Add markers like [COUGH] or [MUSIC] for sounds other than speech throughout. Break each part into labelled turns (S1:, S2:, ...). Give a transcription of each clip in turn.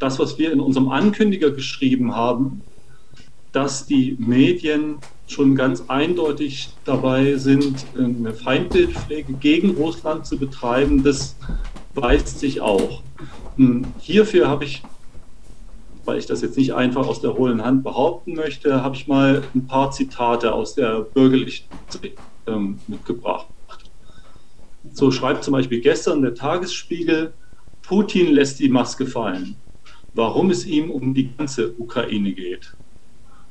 S1: das, was wir in unserem Ankündiger geschrieben haben, dass die Medien schon ganz eindeutig dabei sind, eine Feindbildpflege gegen Russland zu betreiben, das weist sich auch. Hm, hierfür habe ich, weil ich das jetzt nicht einfach aus der hohlen Hand behaupten möchte, habe ich mal ein paar Zitate aus der bürgerlichen ähm, mitgebracht. So schreibt zum Beispiel gestern der Tagesspiegel, Putin lässt die Maske fallen, warum es ihm um die ganze Ukraine geht.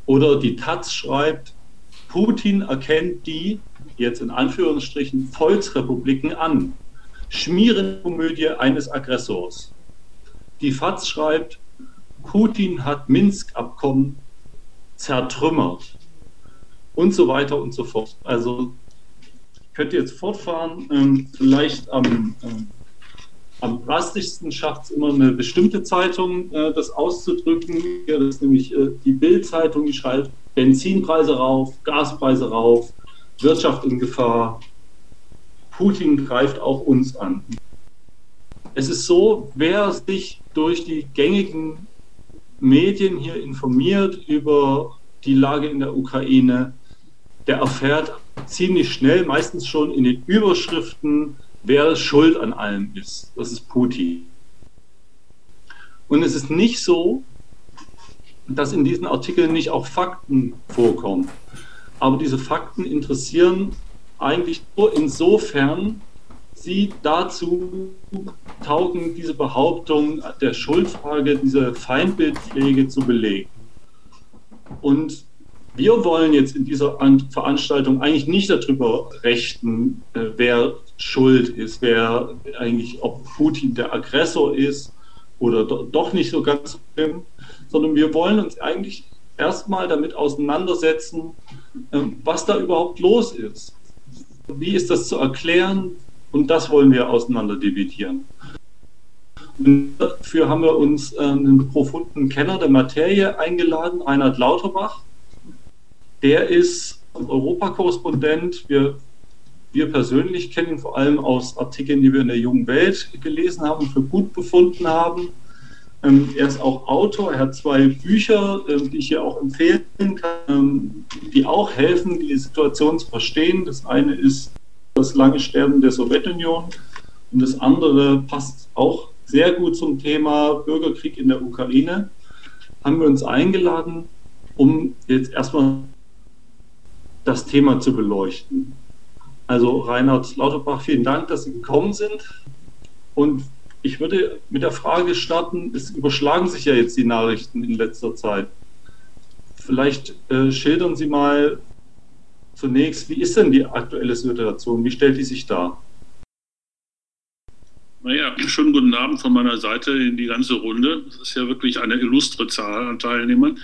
S1: Oder die Taz schreibt, Putin erkennt die, jetzt in Anführungsstrichen, Volksrepubliken an. Schmierenkomödie eines Aggressors. Die FAZ schreibt, Putin hat Minsk-Abkommen zertrümmert und so weiter und so fort. Also könnt ihr jetzt fortfahren. Ähm, vielleicht am, ähm, am drastischsten schafft es immer eine bestimmte Zeitung, äh, das auszudrücken. Das ist nämlich äh, die Bild-Zeitung, die schreibt Benzinpreise rauf, Gaspreise rauf, Wirtschaft in Gefahr. Putin greift auch uns an. Es ist so, wer sich durch die gängigen Medien hier informiert über die Lage in der Ukraine, der erfährt ziemlich schnell, meistens schon in den Überschriften, wer schuld an allem ist. Das ist Putin. Und es ist nicht so, dass in diesen Artikeln nicht auch Fakten vorkommen. Aber diese Fakten interessieren eigentlich nur insofern, sie dazu taugen, diese Behauptung der Schuldfrage, diese Feindbildpflege zu belegen. Und wir wollen jetzt in dieser Veranstaltung eigentlich nicht darüber rechten, äh, wer schuld ist, wer eigentlich, ob Putin der Aggressor ist oder doch nicht so ganz schlimm, sondern wir wollen uns eigentlich erstmal damit auseinandersetzen, ähm, was da überhaupt los ist. Wie ist das zu erklären? Und das wollen wir auseinander dividieren. Dafür haben wir uns äh, einen profunden Kenner der Materie eingeladen, Reinhard Lauterbach. Der ist Europakorrespondent. Wir, wir persönlich kennen ihn vor allem aus Artikeln, die wir in der Jungen Welt gelesen haben für gut befunden haben. Ähm, er ist auch Autor, er hat zwei Bücher, ähm, die ich hier auch empfehlen kann, ähm, die auch helfen, die Situation zu verstehen. Das eine ist das lange Sterben der Sowjetunion und das andere passt auch sehr gut zum Thema Bürgerkrieg in der Ukraine. Haben wir uns eingeladen, um jetzt erstmal das Thema zu beleuchten. Also Reinhard Lauterbach, vielen Dank, dass Sie gekommen sind. Und ich würde mit der Frage starten, es überschlagen sich ja jetzt die Nachrichten in letzter Zeit. Vielleicht äh, schildern Sie mal zunächst, wie ist denn die aktuelle Situation? Wie stellt die sich dar?
S2: Naja, schönen guten Abend von meiner Seite in die ganze Runde. Das ist ja wirklich eine illustre Zahl an Teilnehmern.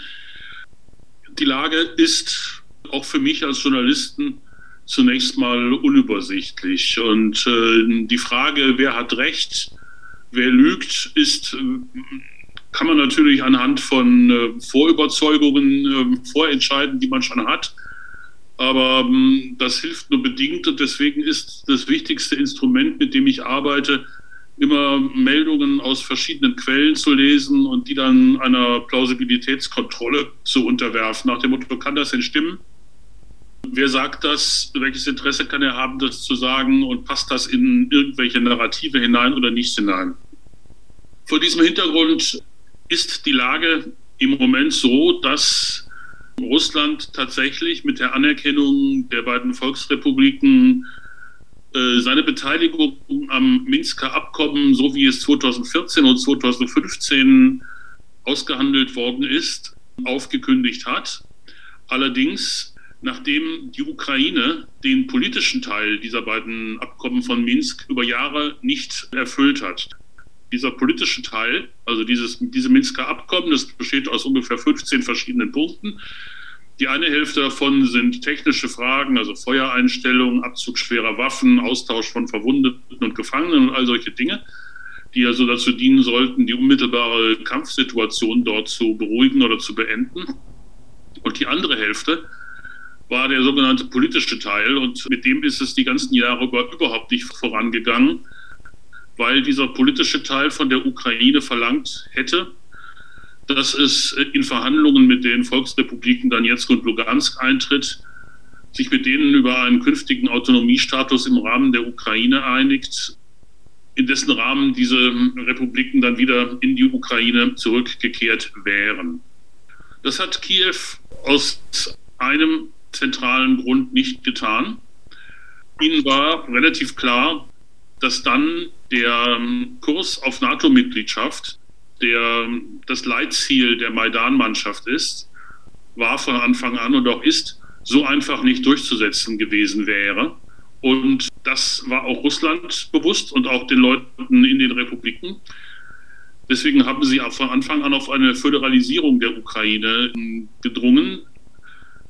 S2: Die Lage ist auch für mich als Journalisten zunächst mal unübersichtlich. Und äh, die Frage, wer hat Recht, wer lügt, ist, kann man natürlich anhand von äh, Vorüberzeugungen äh, vorentscheiden, die man schon hat. Aber ähm, das hilft nur bedingt und deswegen ist das wichtigste Instrument, mit dem ich arbeite, immer Meldungen aus verschiedenen Quellen zu lesen und die dann einer Plausibilitätskontrolle zu unterwerfen. Nach dem Motto, kann das denn stimmen? Wer sagt das? Welches Interesse kann er haben, das zu sagen? Und passt das in irgendwelche Narrative hinein oder nicht hinein? Vor diesem Hintergrund ist die Lage im Moment so, dass Russland tatsächlich mit der Anerkennung der beiden Volksrepubliken äh, seine Beteiligung am Minsker Abkommen, so wie es 2014 und 2015 ausgehandelt worden ist, aufgekündigt hat. Allerdings, nachdem die Ukraine den politischen Teil dieser beiden Abkommen von Minsk über Jahre nicht erfüllt hat dieser politische Teil, also dieses, diese Minsker Abkommen, das besteht aus ungefähr 15 verschiedenen Punkten. Die eine Hälfte davon sind technische Fragen, also Feuereinstellung, Abzug schwerer Waffen, Austausch von Verwundeten und Gefangenen und all solche Dinge, die also dazu dienen sollten, die unmittelbare Kampfsituation dort zu beruhigen oder zu beenden. Und die andere Hälfte war der sogenannte politische Teil und mit dem ist es die ganzen Jahre über überhaupt nicht vorangegangen weil dieser politische Teil von der Ukraine verlangt hätte, dass es in Verhandlungen mit den Volksrepubliken Donetsk und Lugansk eintritt, sich mit denen über einen künftigen Autonomiestatus im Rahmen der Ukraine einigt, in dessen Rahmen diese Republiken dann wieder in die Ukraine zurückgekehrt wären. Das hat Kiew aus einem zentralen Grund nicht getan. Ihnen war relativ klar, dass dann der Kurs auf NATO-Mitgliedschaft, der das Leitziel der Maidan-Mannschaft ist, war von Anfang an und auch ist so einfach nicht durchzusetzen gewesen wäre. Und das war auch Russland bewusst und auch den Leuten in den Republiken. Deswegen haben sie von Anfang an auf eine Föderalisierung der Ukraine gedrungen.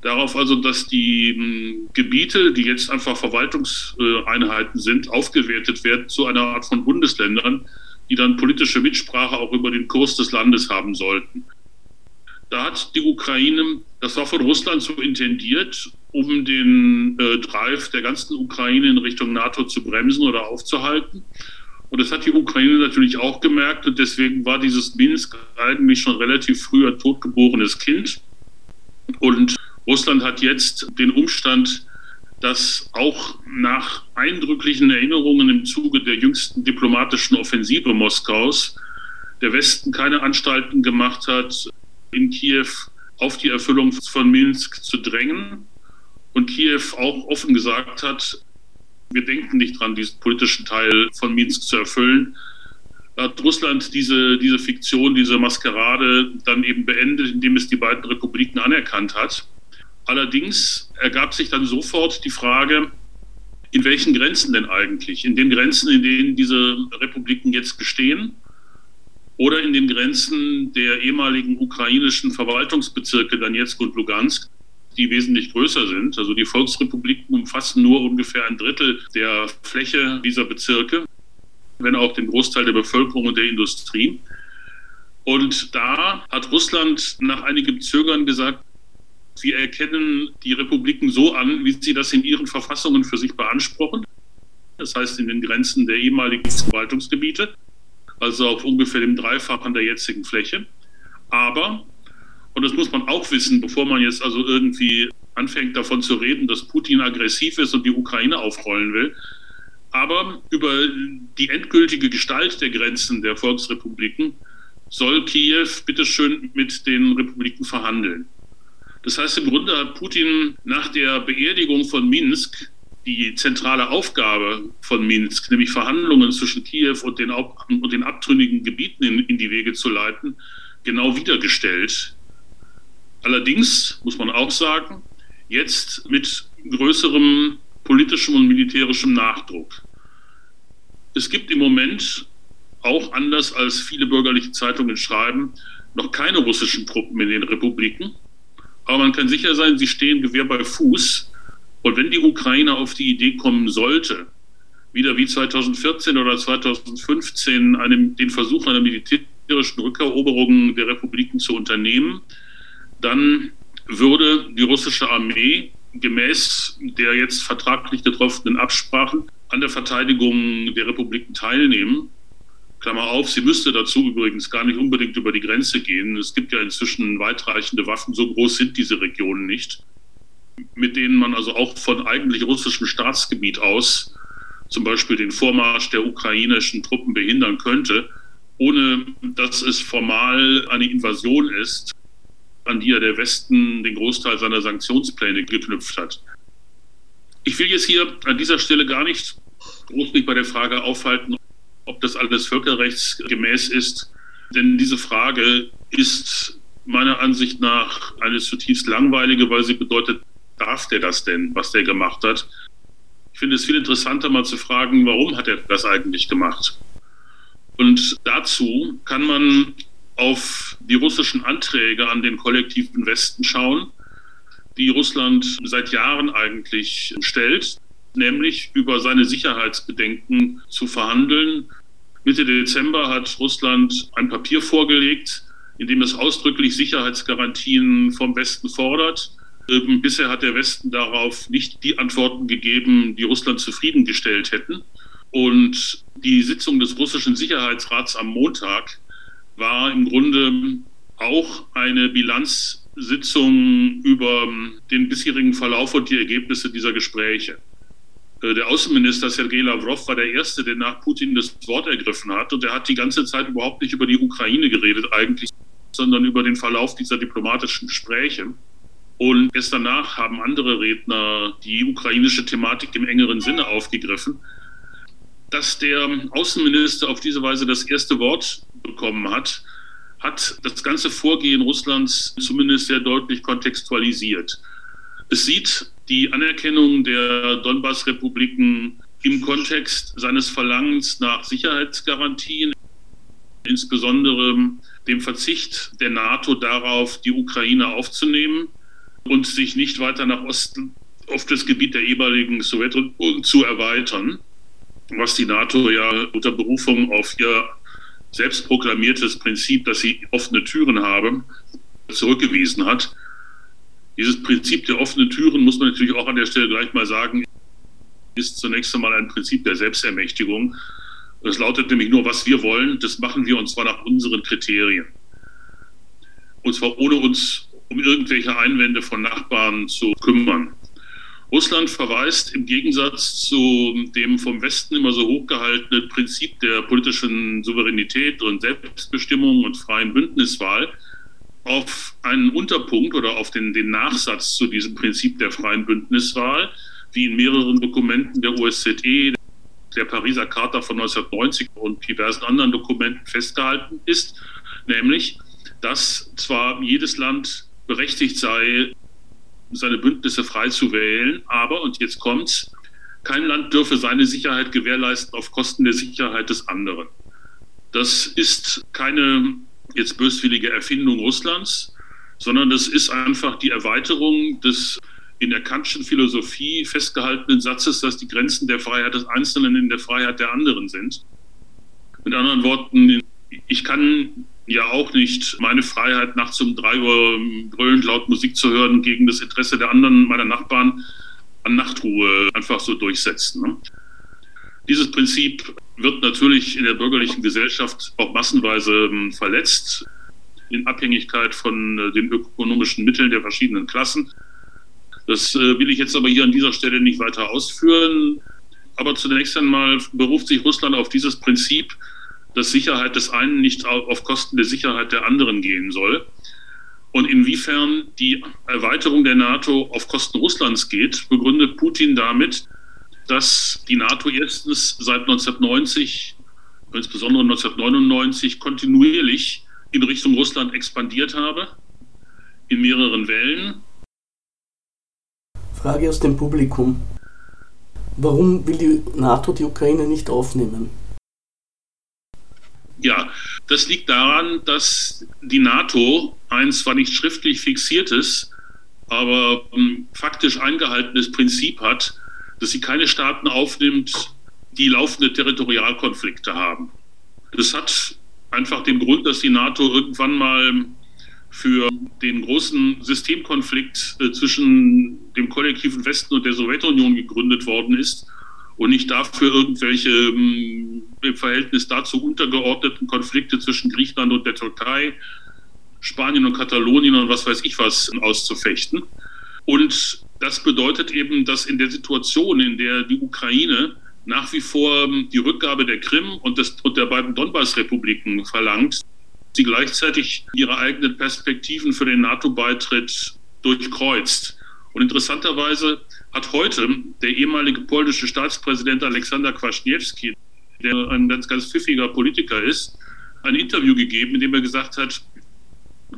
S2: Darauf also, dass die hm, Gebiete, die jetzt einfach Verwaltungseinheiten sind, aufgewertet werden zu einer Art von Bundesländern, die dann politische Mitsprache auch über den Kurs des Landes haben sollten. Da hat die Ukraine, das war von Russland so intendiert, um den äh, Drive der ganzen Ukraine in Richtung NATO zu bremsen oder aufzuhalten. Und das hat die Ukraine natürlich auch gemerkt und deswegen war dieses Minsk eigentlich schon relativ früh ein totgeborenes Kind. Und Russland hat jetzt den Umstand, dass auch nach eindrücklichen Erinnerungen im Zuge der jüngsten diplomatischen Offensive Moskaus der Westen keine Anstalten gemacht hat, in Kiew auf die Erfüllung von Minsk zu drängen. Und Kiew auch offen gesagt hat, wir denken nicht dran, diesen politischen Teil von Minsk zu erfüllen. Hat Russland diese, diese Fiktion, diese Maskerade dann eben beendet, indem es die beiden Republiken anerkannt hat. Allerdings ergab sich dann sofort die Frage, in welchen Grenzen denn eigentlich? In den Grenzen, in denen diese Republiken jetzt bestehen oder in den Grenzen der ehemaligen ukrainischen Verwaltungsbezirke Donetsk und Lugansk, die wesentlich größer sind. Also die Volksrepubliken umfassen nur ungefähr ein Drittel der Fläche dieser Bezirke, wenn auch den Großteil der Bevölkerung und der Industrie. Und da hat Russland nach einigem Zögern gesagt, wir erkennen die Republiken so an, wie sie das in ihren Verfassungen für sich beanspruchen. Das heißt in den Grenzen der ehemaligen Verwaltungsgebiete, also auf ungefähr dem Dreifachen der jetzigen Fläche. Aber, und das muss man auch wissen, bevor man jetzt also irgendwie anfängt davon zu reden, dass Putin aggressiv ist und die Ukraine aufrollen will, aber über die endgültige Gestalt der Grenzen der Volksrepubliken soll Kiew bitteschön mit den Republiken verhandeln. Das heißt, im Grunde hat Putin nach der Beerdigung von Minsk die zentrale Aufgabe von Minsk, nämlich Verhandlungen zwischen Kiew und den, und den abtrünnigen Gebieten in, in die Wege zu leiten, genau wiedergestellt. Allerdings muss man auch sagen, jetzt mit größerem politischem und militärischem Nachdruck. Es gibt im Moment, auch anders als viele bürgerliche Zeitungen schreiben, noch keine russischen Truppen in den Republiken. Aber man kann sicher sein, sie stehen Gewehr bei Fuß. Und wenn die Ukraine auf die Idee kommen sollte, wieder wie 2014 oder 2015 einem, den Versuch einer militärischen Rückeroberung der Republiken zu unternehmen, dann würde die russische Armee gemäß der jetzt vertraglich getroffenen Absprachen an der Verteidigung der Republiken teilnehmen. Klammer auf, sie müsste dazu übrigens gar nicht unbedingt über die Grenze gehen. Es gibt ja inzwischen weitreichende Waffen, so groß sind diese Regionen nicht, mit denen man also auch von eigentlich russischem Staatsgebiet aus zum Beispiel den Vormarsch der ukrainischen Truppen behindern könnte, ohne dass es formal eine Invasion ist, an die ja der Westen den Großteil seiner Sanktionspläne geknüpft hat. Ich will jetzt hier an dieser Stelle gar nicht groß mich bei der Frage aufhalten, ob das alles völkerrechtsgemäß ist. Denn diese Frage ist meiner Ansicht nach eine zutiefst langweilige, weil sie bedeutet, darf der das denn, was der gemacht hat? Ich finde es viel interessanter, mal zu fragen, warum hat er das eigentlich gemacht? Und dazu kann man auf die russischen Anträge an den kollektiven Westen schauen, die Russland seit Jahren eigentlich stellt nämlich über seine Sicherheitsbedenken zu verhandeln. Mitte Dezember hat Russland ein Papier vorgelegt, in dem es ausdrücklich Sicherheitsgarantien vom Westen fordert. Ähm, bisher hat der Westen darauf nicht die Antworten gegeben, die Russland zufriedengestellt hätten. Und die Sitzung des russischen Sicherheitsrats am Montag war im Grunde auch eine Bilanzsitzung über den bisherigen Verlauf und die Ergebnisse dieser Gespräche. Äh, der Außenminister Sergei Lavrov war der Erste, der nach Putin das Wort ergriffen hat. Und er hat die ganze Zeit überhaupt nicht über die Ukraine geredet, eigentlich, sondern über den Verlauf dieser diplomatischen Gespräche. Und erst danach haben andere Redner die ukrainische Thematik im engeren Sinne aufgegriffen. Dass der Außenminister auf diese Weise das erste Wort bekommen hat, hat das ganze Vorgehen Russlands zumindest sehr deutlich kontextualisiert. Es sieht die Anerkennung der Donbass-Republiken im Kontext seines Verlangens nach Sicherheitsgarantien, insbesondere dem Verzicht der NATO darauf, die Ukraine aufzunehmen und sich nicht weiter nach Osten auf das Gebiet der ehemaligen Sowjetunion zu erweitern, was die NATO ja unter Berufung auf ihr selbstproklamiertes Prinzip, dass sie offene Türen haben, zurückgewiesen hat. Dieses Prinzip der offenen Türen, muss man natürlich auch an der Stelle gleich mal sagen, ist zunächst einmal ein Prinzip der Selbstermächtigung. Das lautet nämlich nur, was wir wollen, das machen wir und zwar nach unseren Kriterien. Und zwar ohne uns um irgendwelche Einwände von Nachbarn zu kümmern. Russland verweist im Gegensatz zu dem vom Westen immer so hochgehaltenen Prinzip der politischen Souveränität und Selbstbestimmung und freien Bündniswahl auf einen Unterpunkt oder auf den, den Nachsatz zu diesem Prinzip der freien Bündniswahl, wie in mehreren Dokumenten der OSZE, der Pariser Charta von 1990 und diversen anderen Dokumenten festgehalten ist, nämlich, dass zwar jedes Land berechtigt sei, seine Bündnisse frei zu wählen, aber, und jetzt kommt's, kein Land dürfe seine Sicherheit gewährleisten auf Kosten der Sicherheit des anderen. Das ist keine jetzt böswillige Erfindung Russlands, sondern das ist einfach die Erweiterung des in der Kantschen Philosophie festgehaltenen Satzes, dass die Grenzen der Freiheit des Einzelnen in der Freiheit der anderen sind. Mit anderen Worten, ich kann ja auch nicht meine Freiheit, nachts um drei Uhr brüllend laut Musik zu hören, gegen das Interesse der anderen, meiner Nachbarn, an Nachtruhe einfach so durchsetzen. Ne? Dieses Prinzip wird natürlich in der bürgerlichen Gesellschaft auch massenweise ähm, verletzt, in Abhängigkeit von äh, den ökonomischen Mitteln der verschiedenen Klassen. Das äh, will ich jetzt aber hier an dieser Stelle nicht weiter ausführen. Aber zunächst einmal beruft sich Russland auf dieses Prinzip, dass Sicherheit des einen nicht auf Kosten der Sicherheit der anderen gehen soll. Und inwiefern die Erweiterung der NATO auf Kosten Russlands geht, begründet Putin damit, dass die NATO erstens seit 1990, insbesondere 1999, kontinuierlich in Richtung Russland expandiert habe, in mehreren Wellen.
S3: Frage aus dem Publikum. Warum will die NATO die Ukraine nicht aufnehmen?
S2: Ja, das liegt daran, dass die NATO ein zwar nicht schriftlich fixiertes, aber ähm, faktisch eingehaltenes Prinzip hat, dass sie keine Staaten aufnimmt, die laufende Territorialkonflikte haben. Das hat einfach den Grund, dass die NATO irgendwann mal für den großen Systemkonflikt äh, zwischen dem kollektiven Westen und der Sowjetunion gegründet worden ist und nicht dafür irgendwelche ähm, im Verhältnis dazu untergeordneten Konflikte zwischen Griechenland und der Türkei, Spanien und Katalonien und was weiß ich was auszufechten. Und das bedeutet eben, dass in der Situation, in der die Ukraine nach wie vor die Rückgabe der Krim und, des, und der beiden Donbass-Republiken verlangt, sie gleichzeitig ihre eigenen Perspektiven für den NATO-Beitritt durchkreuzt. Und interessanterweise hat heute der ehemalige polnische Staatspräsident Aleksander Kwaśniewski, der ein ganz, ganz pfiffiger Politiker ist, ein Interview gegeben, in dem er gesagt hat,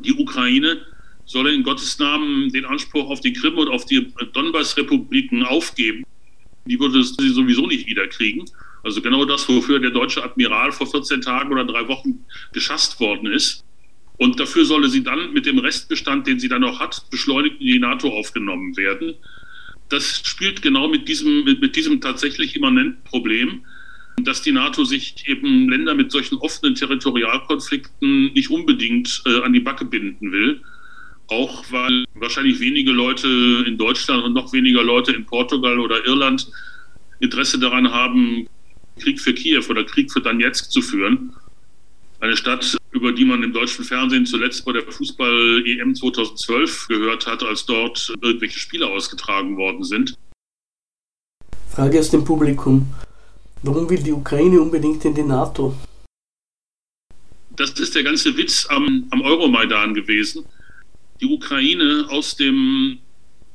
S2: die Ukraine soll in Gottes Namen den Anspruch auf die Krim und auf die Donbass-Republiken aufgeben. Die würde sie sowieso nicht wiederkriegen. Also genau das, wofür der deutsche Admiral vor 14 Tagen oder drei Wochen geschasst worden ist. Und dafür solle sie dann mit dem Restbestand, den sie dann noch hat, beschleunigt in die NATO aufgenommen werden. Das spielt genau mit diesem, mit diesem tatsächlich immanenten Problem, dass die NATO sich eben Länder mit solchen offenen Territorialkonflikten nicht unbedingt äh, an die Backe binden will auch weil wahrscheinlich wenige Leute in Deutschland und noch weniger Leute in Portugal oder Irland Interesse daran haben, Krieg für Kiew oder Krieg für Donetsk zu führen. Eine Stadt, über die man im deutschen Fernsehen zuletzt bei der Fußball-EM 2012 gehört hat, als dort irgendwelche Spiele ausgetragen worden sind.
S3: Frage aus dem Publikum. Warum will die Ukraine unbedingt in die NATO?
S2: Das ist der ganze Witz am, am Euromaidan gewesen. Die Ukraine aus dem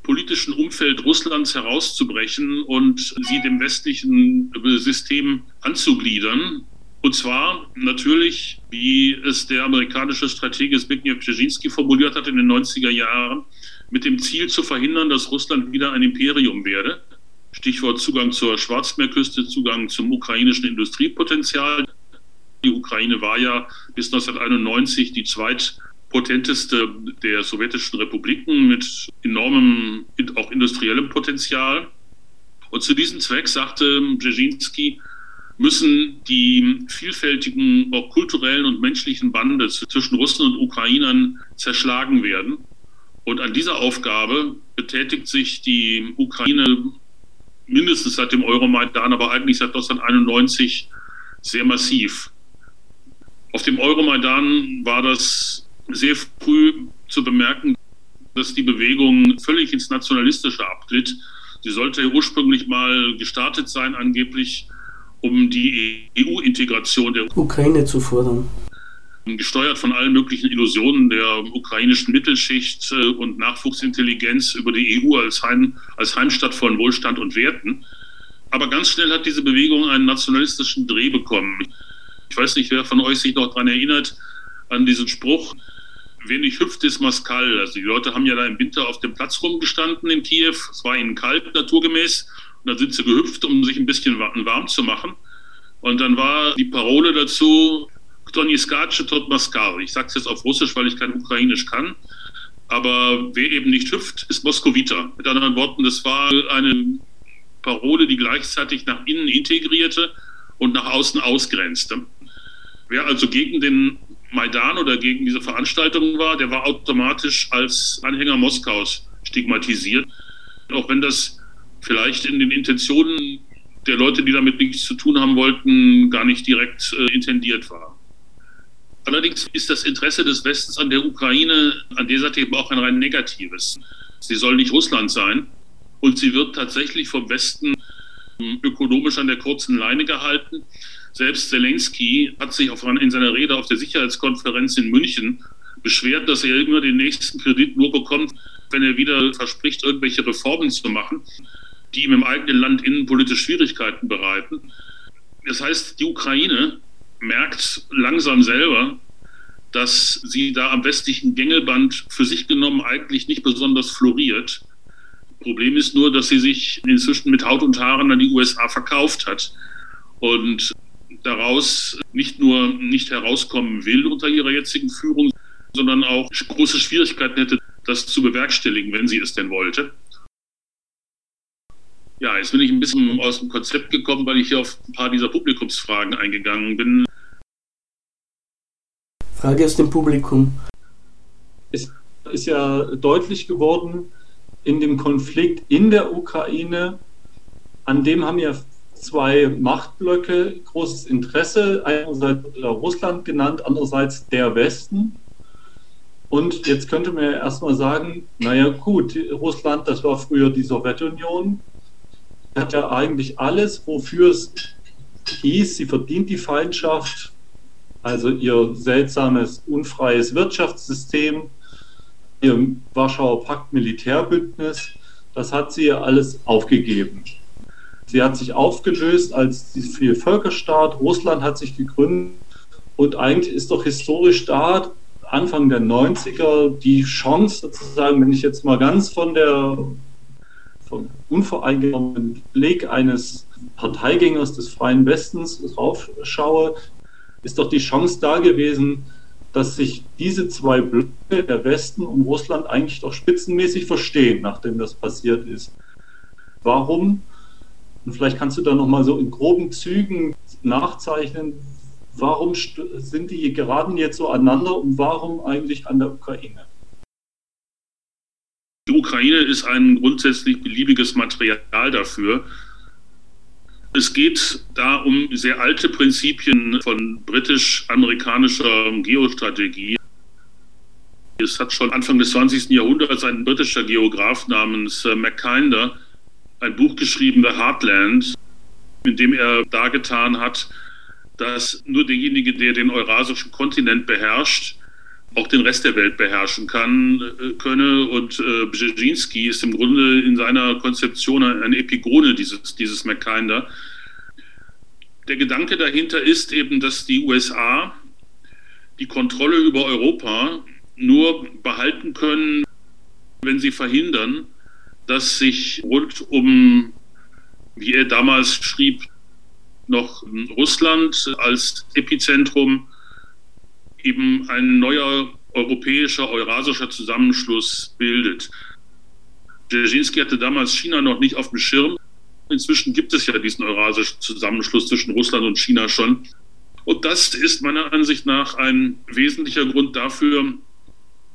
S2: politischen Umfeld Russlands herauszubrechen und sie dem westlichen System anzugliedern. Und zwar natürlich, wie es der amerikanische Stratege Zbigniew Brzezinski formuliert hat in den 90er Jahren, mit dem Ziel zu verhindern, dass Russland wieder ein Imperium werde. Stichwort Zugang zur Schwarzmeerküste, Zugang zum ukrainischen Industriepotenzial. Die Ukraine war ja bis 1991 die zweitpotenteste der sowjetischen Republiken mit enormem, auch industriellem Potenzial. Und zu diesem Zweck sagte Brzezinski, müssen die vielfältigen, auch kulturellen und menschlichen Bande zwischen Russen und Ukrainern zerschlagen werden. Und an dieser Aufgabe betätigt sich die Ukraine mindestens seit dem Euromaidan, aber eigentlich seit 1991 sehr massiv. Auf dem Euromaidan war das sehr früh zu bemerken, dass die Bewegung völlig ins Nationalistische abglitt. Sie sollte ursprünglich mal gestartet sein, angeblich um die EU-Integration der
S3: Ukraine zu fordern.
S2: Gesteuert von allen möglichen Illusionen der ukrainischen Mittelschicht äh, und Nachwuchsintelligenz über die EU als, Heim, als Heimstatt von Wohlstand und Werten. Aber ganz schnell hat diese Bewegung einen nationalistischen Dreh bekommen. Ich weiß nicht, wer von euch sich noch daran erinnert, an diesen Spruch, wer nicht hüpft, ist Maskal. Also die Leute haben ja da im Winter auf dem Platz rumgestanden in Kiew. Es war ihnen kalt, naturgemäß. Und dann sind sie gehüpft, um sich ein bisschen warm zu machen. Und dann war die Parole dazu, Ktoniskace tot Maskal. Ich sage es jetzt auf Russisch, weil ich kein Ukrainisch kann. Aber wer eben nicht hüpft, ist Moskowita. Mit anderen Worten, das war eine Parole, die gleichzeitig nach innen integrierte und nach außen ausgrenzte. Wer also gegen den Maidan oder gegen diese Veranstaltung war, der war automatisch als Anhänger Moskaus stigmatisiert. Auch wenn das vielleicht in den Intentionen der Leute, die damit nichts zu tun haben wollten, gar nicht direkt äh, intendiert war. Allerdings ist das Interesse des Westens an der Ukraine an dieser eben auch ein rein negatives. Sie soll nicht Russland sein und sie wird tatsächlich vom Westen ähm, ökonomisch an der kurzen Leine gehalten. Selbst Zelensky hat sich auf, in seiner Rede auf der Sicherheitskonferenz in München beschwert, dass er immer den nächsten Kredit nur bekommt, wenn er wieder verspricht, irgendwelche Reformen zu machen die ihm im eigenen Land innenpolitisch Schwierigkeiten bereiten. Das heißt, die Ukraine merkt langsam selber, dass sie da am westlichen Gängelband für sich genommen eigentlich nicht besonders floriert. Problem ist nur, dass sie sich inzwischen mit Haut und Haaren an die USA verkauft hat und daraus nicht nur nicht herauskommen will unter ihrer jetzigen Führung, sondern auch große Schwierigkeiten hätte, das zu bewerkstelligen, wenn sie es denn wollte. Ja, jetzt bin ich ein bisschen aus dem Konzept gekommen, weil ich hier auf ein paar dieser Publikumsfragen eingegangen bin.
S3: Frage aus dem Publikum.
S1: Es ist ja deutlich geworden in dem Konflikt in der Ukraine, an dem haben ja zwei Machtblöcke großes Interesse. Einerseits Russland genannt, andererseits der Westen. Und jetzt könnte man ja erstmal sagen, naja gut, Russland, das war früher die Sowjetunion, hat ja eigentlich alles, wofür es hieß, sie verdient die Feindschaft, also ihr seltsames, unfreies Wirtschaftssystem, ihr Warschauer Pakt Militärbündnis, das hat sie ja alles aufgegeben. Sie hat sich aufgelöst als viel Völkerstaat, Russland hat sich gegründet und eigentlich ist doch historisch da, Anfang der 90er, die Chance sozusagen, wenn ich jetzt mal ganz von der vom unvoreingenommenen Blick eines Parteigängers des Freien Westens drauf schaue, ist doch die Chance da gewesen, dass sich diese zwei Blöcke, der Westen und Russland, eigentlich doch spitzenmäßig verstehen, nachdem das passiert ist. Warum? Und vielleicht kannst du da nochmal so in groben Zügen nachzeichnen, warum sind die geraten jetzt so aneinander und warum eigentlich an der Ukraine?
S2: Die Ukraine ist ein grundsätzlich beliebiges Material dafür. Es geht da um sehr alte Prinzipien von britisch-amerikanischer Geostrategie. Es hat schon Anfang des 20. Jahrhunderts ein britischer Geograf namens äh, Mackinder ein Buch geschrieben, The Heartland, in dem er dargetan hat, dass nur derjenige, der den eurasischen Kontinent beherrscht, auch den Rest der Welt beherrschen kann, äh, könne. Und äh, Brzezinski ist im Grunde in seiner Konzeption eine Epigone dieses, dieses Mackinder. Der Gedanke dahinter ist eben, dass die USA die Kontrolle über Europa nur behalten können, wenn sie verhindern, dass sich rund um, wie er damals schrieb, noch Russland als Epizentrum eben ein neuer europäischer, eurasischer Zusammenschluss bildet. Dzerzhinsky hatte damals China noch nicht auf dem Schirm. Inzwischen gibt es ja diesen eurasischen Zusammenschluss zwischen Russland und China schon. Und das ist meiner Ansicht nach ein wesentlicher Grund dafür,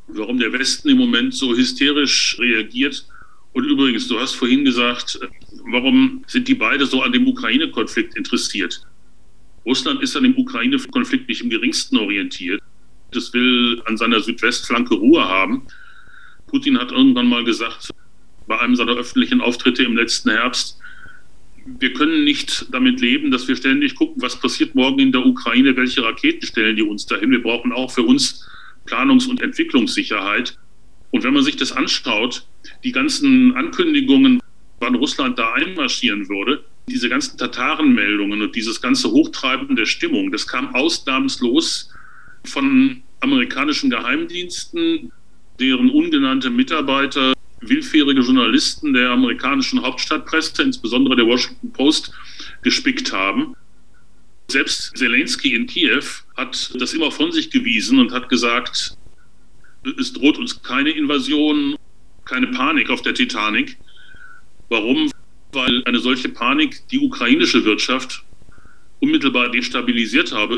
S2: warum der Westen im Moment so hysterisch reagiert. Und übrigens, du hast vorhin gesagt, warum sind die beide so an dem Ukraine-Konflikt interessiert? Russland ist an dem Ukraine-Konflikt nicht im geringsten orientiert. Es will an seiner Südwestflanke Ruhe haben. Putin hat irgendwann mal gesagt, bei einem seiner öffentlichen Auftritte im letzten Herbst, wir können nicht damit leben, dass wir ständig gucken, was passiert morgen in der Ukraine, welche Raketen stellen die uns dahin. Wir brauchen auch für uns Planungs- und Entwicklungssicherheit. Und wenn man sich das anschaut, die ganzen Ankündigungen, wann Russland da einmarschieren würde, diese ganzen Tatarenmeldungen und dieses ganze Hochtreiben der Stimmung, das kam ausnahmslos von amerikanischen Geheimdiensten, deren ungenannte Mitarbeiter willfährige Journalisten der amerikanischen Hauptstadtpresse, insbesondere der Washington Post, gespickt haben. Selbst Zelensky in Kiew hat das immer von sich gewiesen und hat gesagt, es droht uns keine Invasion, keine Panik auf der Titanic. Warum? weil eine solche Panik die ukrainische Wirtschaft unmittelbar destabilisiert habe.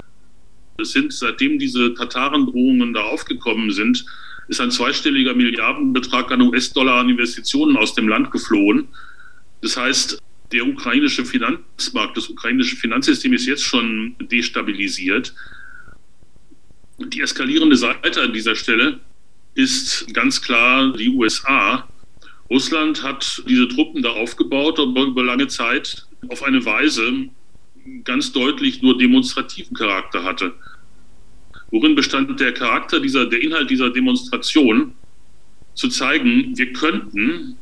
S2: Es sind, seitdem diese Tatarendrohungen da aufgekommen sind, ist ein zweistelliger Milliardenbetrag an US-Dollar an Investitionen aus dem Land geflohen. Das heißt, der ukrainische Finanzmarkt, das ukrainische Finanzsystem ist jetzt schon destabilisiert. Die eskalierende Seite an dieser Stelle ist ganz klar die USA, Russland hat diese Truppen da aufgebaut, aber über lange Zeit auf eine Weise ganz deutlich nur demonstrativen Charakter hatte. Worin bestand der Charakter dieser, der Inhalt dieser Demonstration? Zu zeigen, wir könnten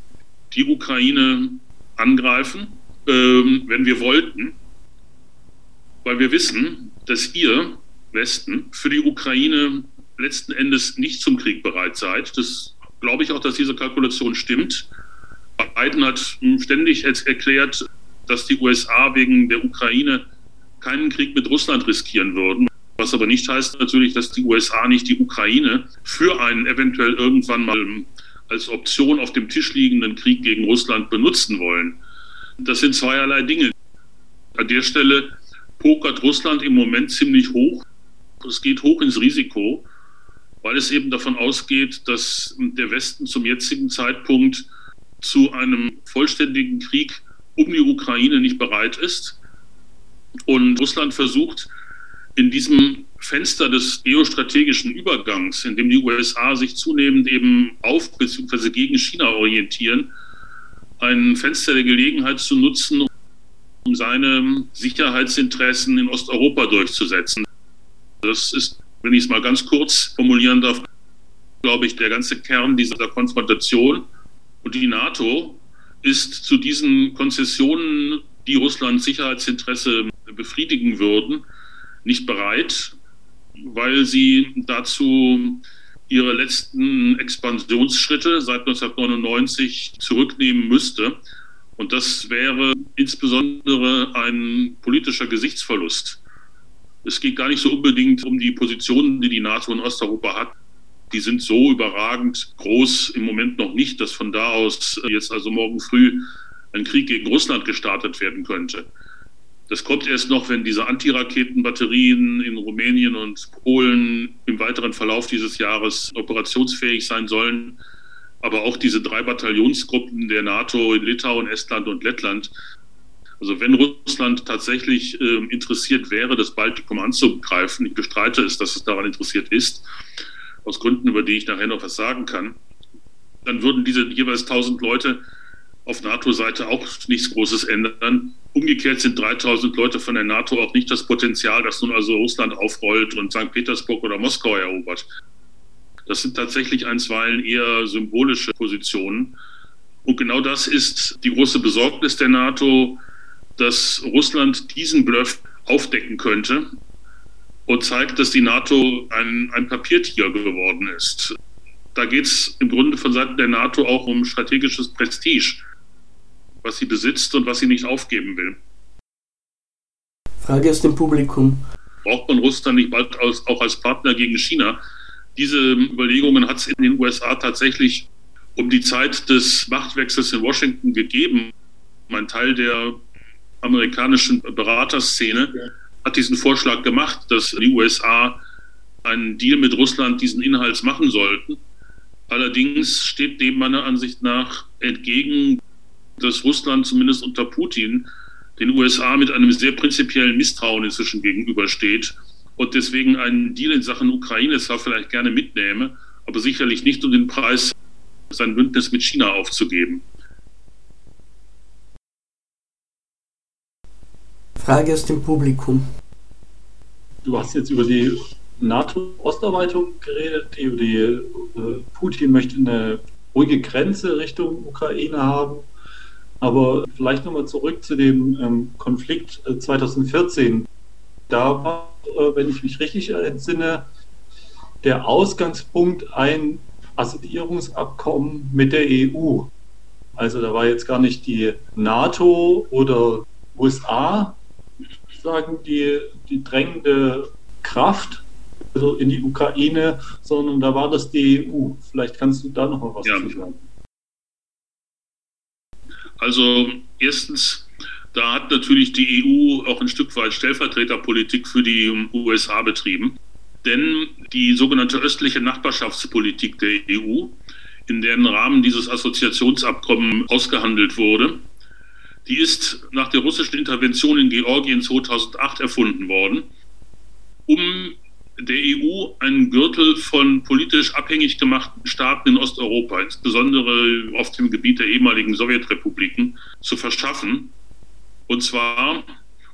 S2: die Ukraine angreifen, ähm, wenn wir wollten, weil wir wissen, dass ihr Westen für die Ukraine letzten Endes nicht zum Krieg bereit seid. Das glaube ich auch, dass diese Kalkulation stimmt. Biden hat ständig erklärt, dass die USA wegen der Ukraine keinen Krieg mit Russland riskieren würden. Was aber nicht heißt natürlich, dass die USA nicht die Ukraine für einen eventuell irgendwann mal als Option auf dem Tisch liegenden Krieg gegen Russland benutzen wollen. Das sind zweierlei Dinge. An der Stelle pokert Russland im Moment ziemlich hoch. Es geht hoch ins Risiko weil es eben davon ausgeht, dass der Westen zum jetzigen Zeitpunkt zu einem vollständigen Krieg um die Ukraine nicht bereit ist. Und Russland versucht in diesem Fenster des geostrategischen Übergangs, in dem die USA sich zunehmend eben auf bzw. gegen China orientieren, ein Fenster der Gelegenheit zu nutzen, um seine Sicherheitsinteressen in Osteuropa durchzusetzen. Das ist wenn ich es mal ganz kurz formulieren darf, glaube ich, der ganze Kern dieser Konfrontation. Und die NATO ist zu diesen Konzessionen, die Russlands Sicherheitsinteresse befriedigen würden, nicht bereit, weil sie dazu ihre letzten Expansionsschritte seit 1999 zurücknehmen müsste. Und das wäre insbesondere ein politischer Gesichtsverlust. Es geht gar nicht so unbedingt um die Positionen, die die NATO in Osteuropa hat. Die sind so überragend groß im Moment noch nicht, dass von da aus jetzt also morgen früh ein Krieg gegen Russland gestartet werden könnte. Das kommt erst noch, wenn diese Antiraketenbatterien in Rumänien und Polen im weiteren Verlauf dieses Jahres operationsfähig sein sollen. Aber auch diese drei Bataillonsgruppen der NATO in Litauen, Estland und Lettland Also wenn Russland tatsächlich äh, interessiert wäre, das Baltikum anzugreifen, ich bestreite es, dass es daran interessiert ist, aus Gründen, über die ich nachher noch was sagen kann, dann würden diese jeweils 1000 Leute auf NATO-Seite auch nichts Großes ändern. Umgekehrt sind 3000 Leute von der NATO auch nicht das Potenzial, dass nun also Russland aufrollt und St. Petersburg oder Moskau erobert. Das sind tatsächlich einstweilen eher symbolische Positionen. Und genau das ist die große Besorgnis der NATO, dass Russland diesen Bluff aufdecken könnte und zeigt, dass die NATO ein, ein Papiertiger geworden ist. Da geht es im Grunde von Seiten der NATO auch um strategisches Prestige, was sie besitzt und was sie nicht aufgeben will.
S3: Frage aus dem Publikum.
S2: Braucht man Russland nicht bald auch als Partner gegen China? Diese Überlegungen hat es in den USA tatsächlich um die Zeit des Machtwechsels in Washington gegeben. Ein Teil der amerikanischen Beraterszene hat diesen Vorschlag gemacht, dass die USA einen Deal mit Russland diesen Inhalts machen sollten. Allerdings steht dem meiner Ansicht nach entgegen, dass Russland zumindest unter Putin den USA mit einem sehr prinzipiellen Misstrauen inzwischen gegenübersteht und deswegen einen Deal in Sachen Ukraine zwar vielleicht gerne mitnehme, aber sicherlich nicht um den Preis sein Bündnis mit China aufzugeben.
S3: Frage aus dem Publikum.
S1: Du hast jetzt über die NATO-Osterweiterung geredet, über die äh, Putin möchte eine ruhige Grenze Richtung Ukraine haben. Aber vielleicht nochmal zurück zu dem ähm, Konflikt äh, 2014. Da war, äh, wenn ich mich richtig entsinne, der Ausgangspunkt ein Assoziierungsabkommen mit der EU. Also da war jetzt gar nicht die NATO oder USA, sagen die, die drängende Kraft also in die Ukraine, sondern da war das die EU. Vielleicht kannst du da noch mal was ja. zu sagen.
S2: Also erstens, da hat natürlich die EU auch ein Stück weit Stellvertreterpolitik für die USA betrieben. Denn die sogenannte östliche Nachbarschaftspolitik der EU, in deren Rahmen dieses Assoziationsabkommen ausgehandelt wurde, die ist nach der russischen Intervention in Georgien 2008 erfunden worden, um der EU einen Gürtel von politisch abhängig gemachten Staaten in Osteuropa, insbesondere auf dem Gebiet der ehemaligen Sowjetrepubliken, zu verschaffen. Und zwar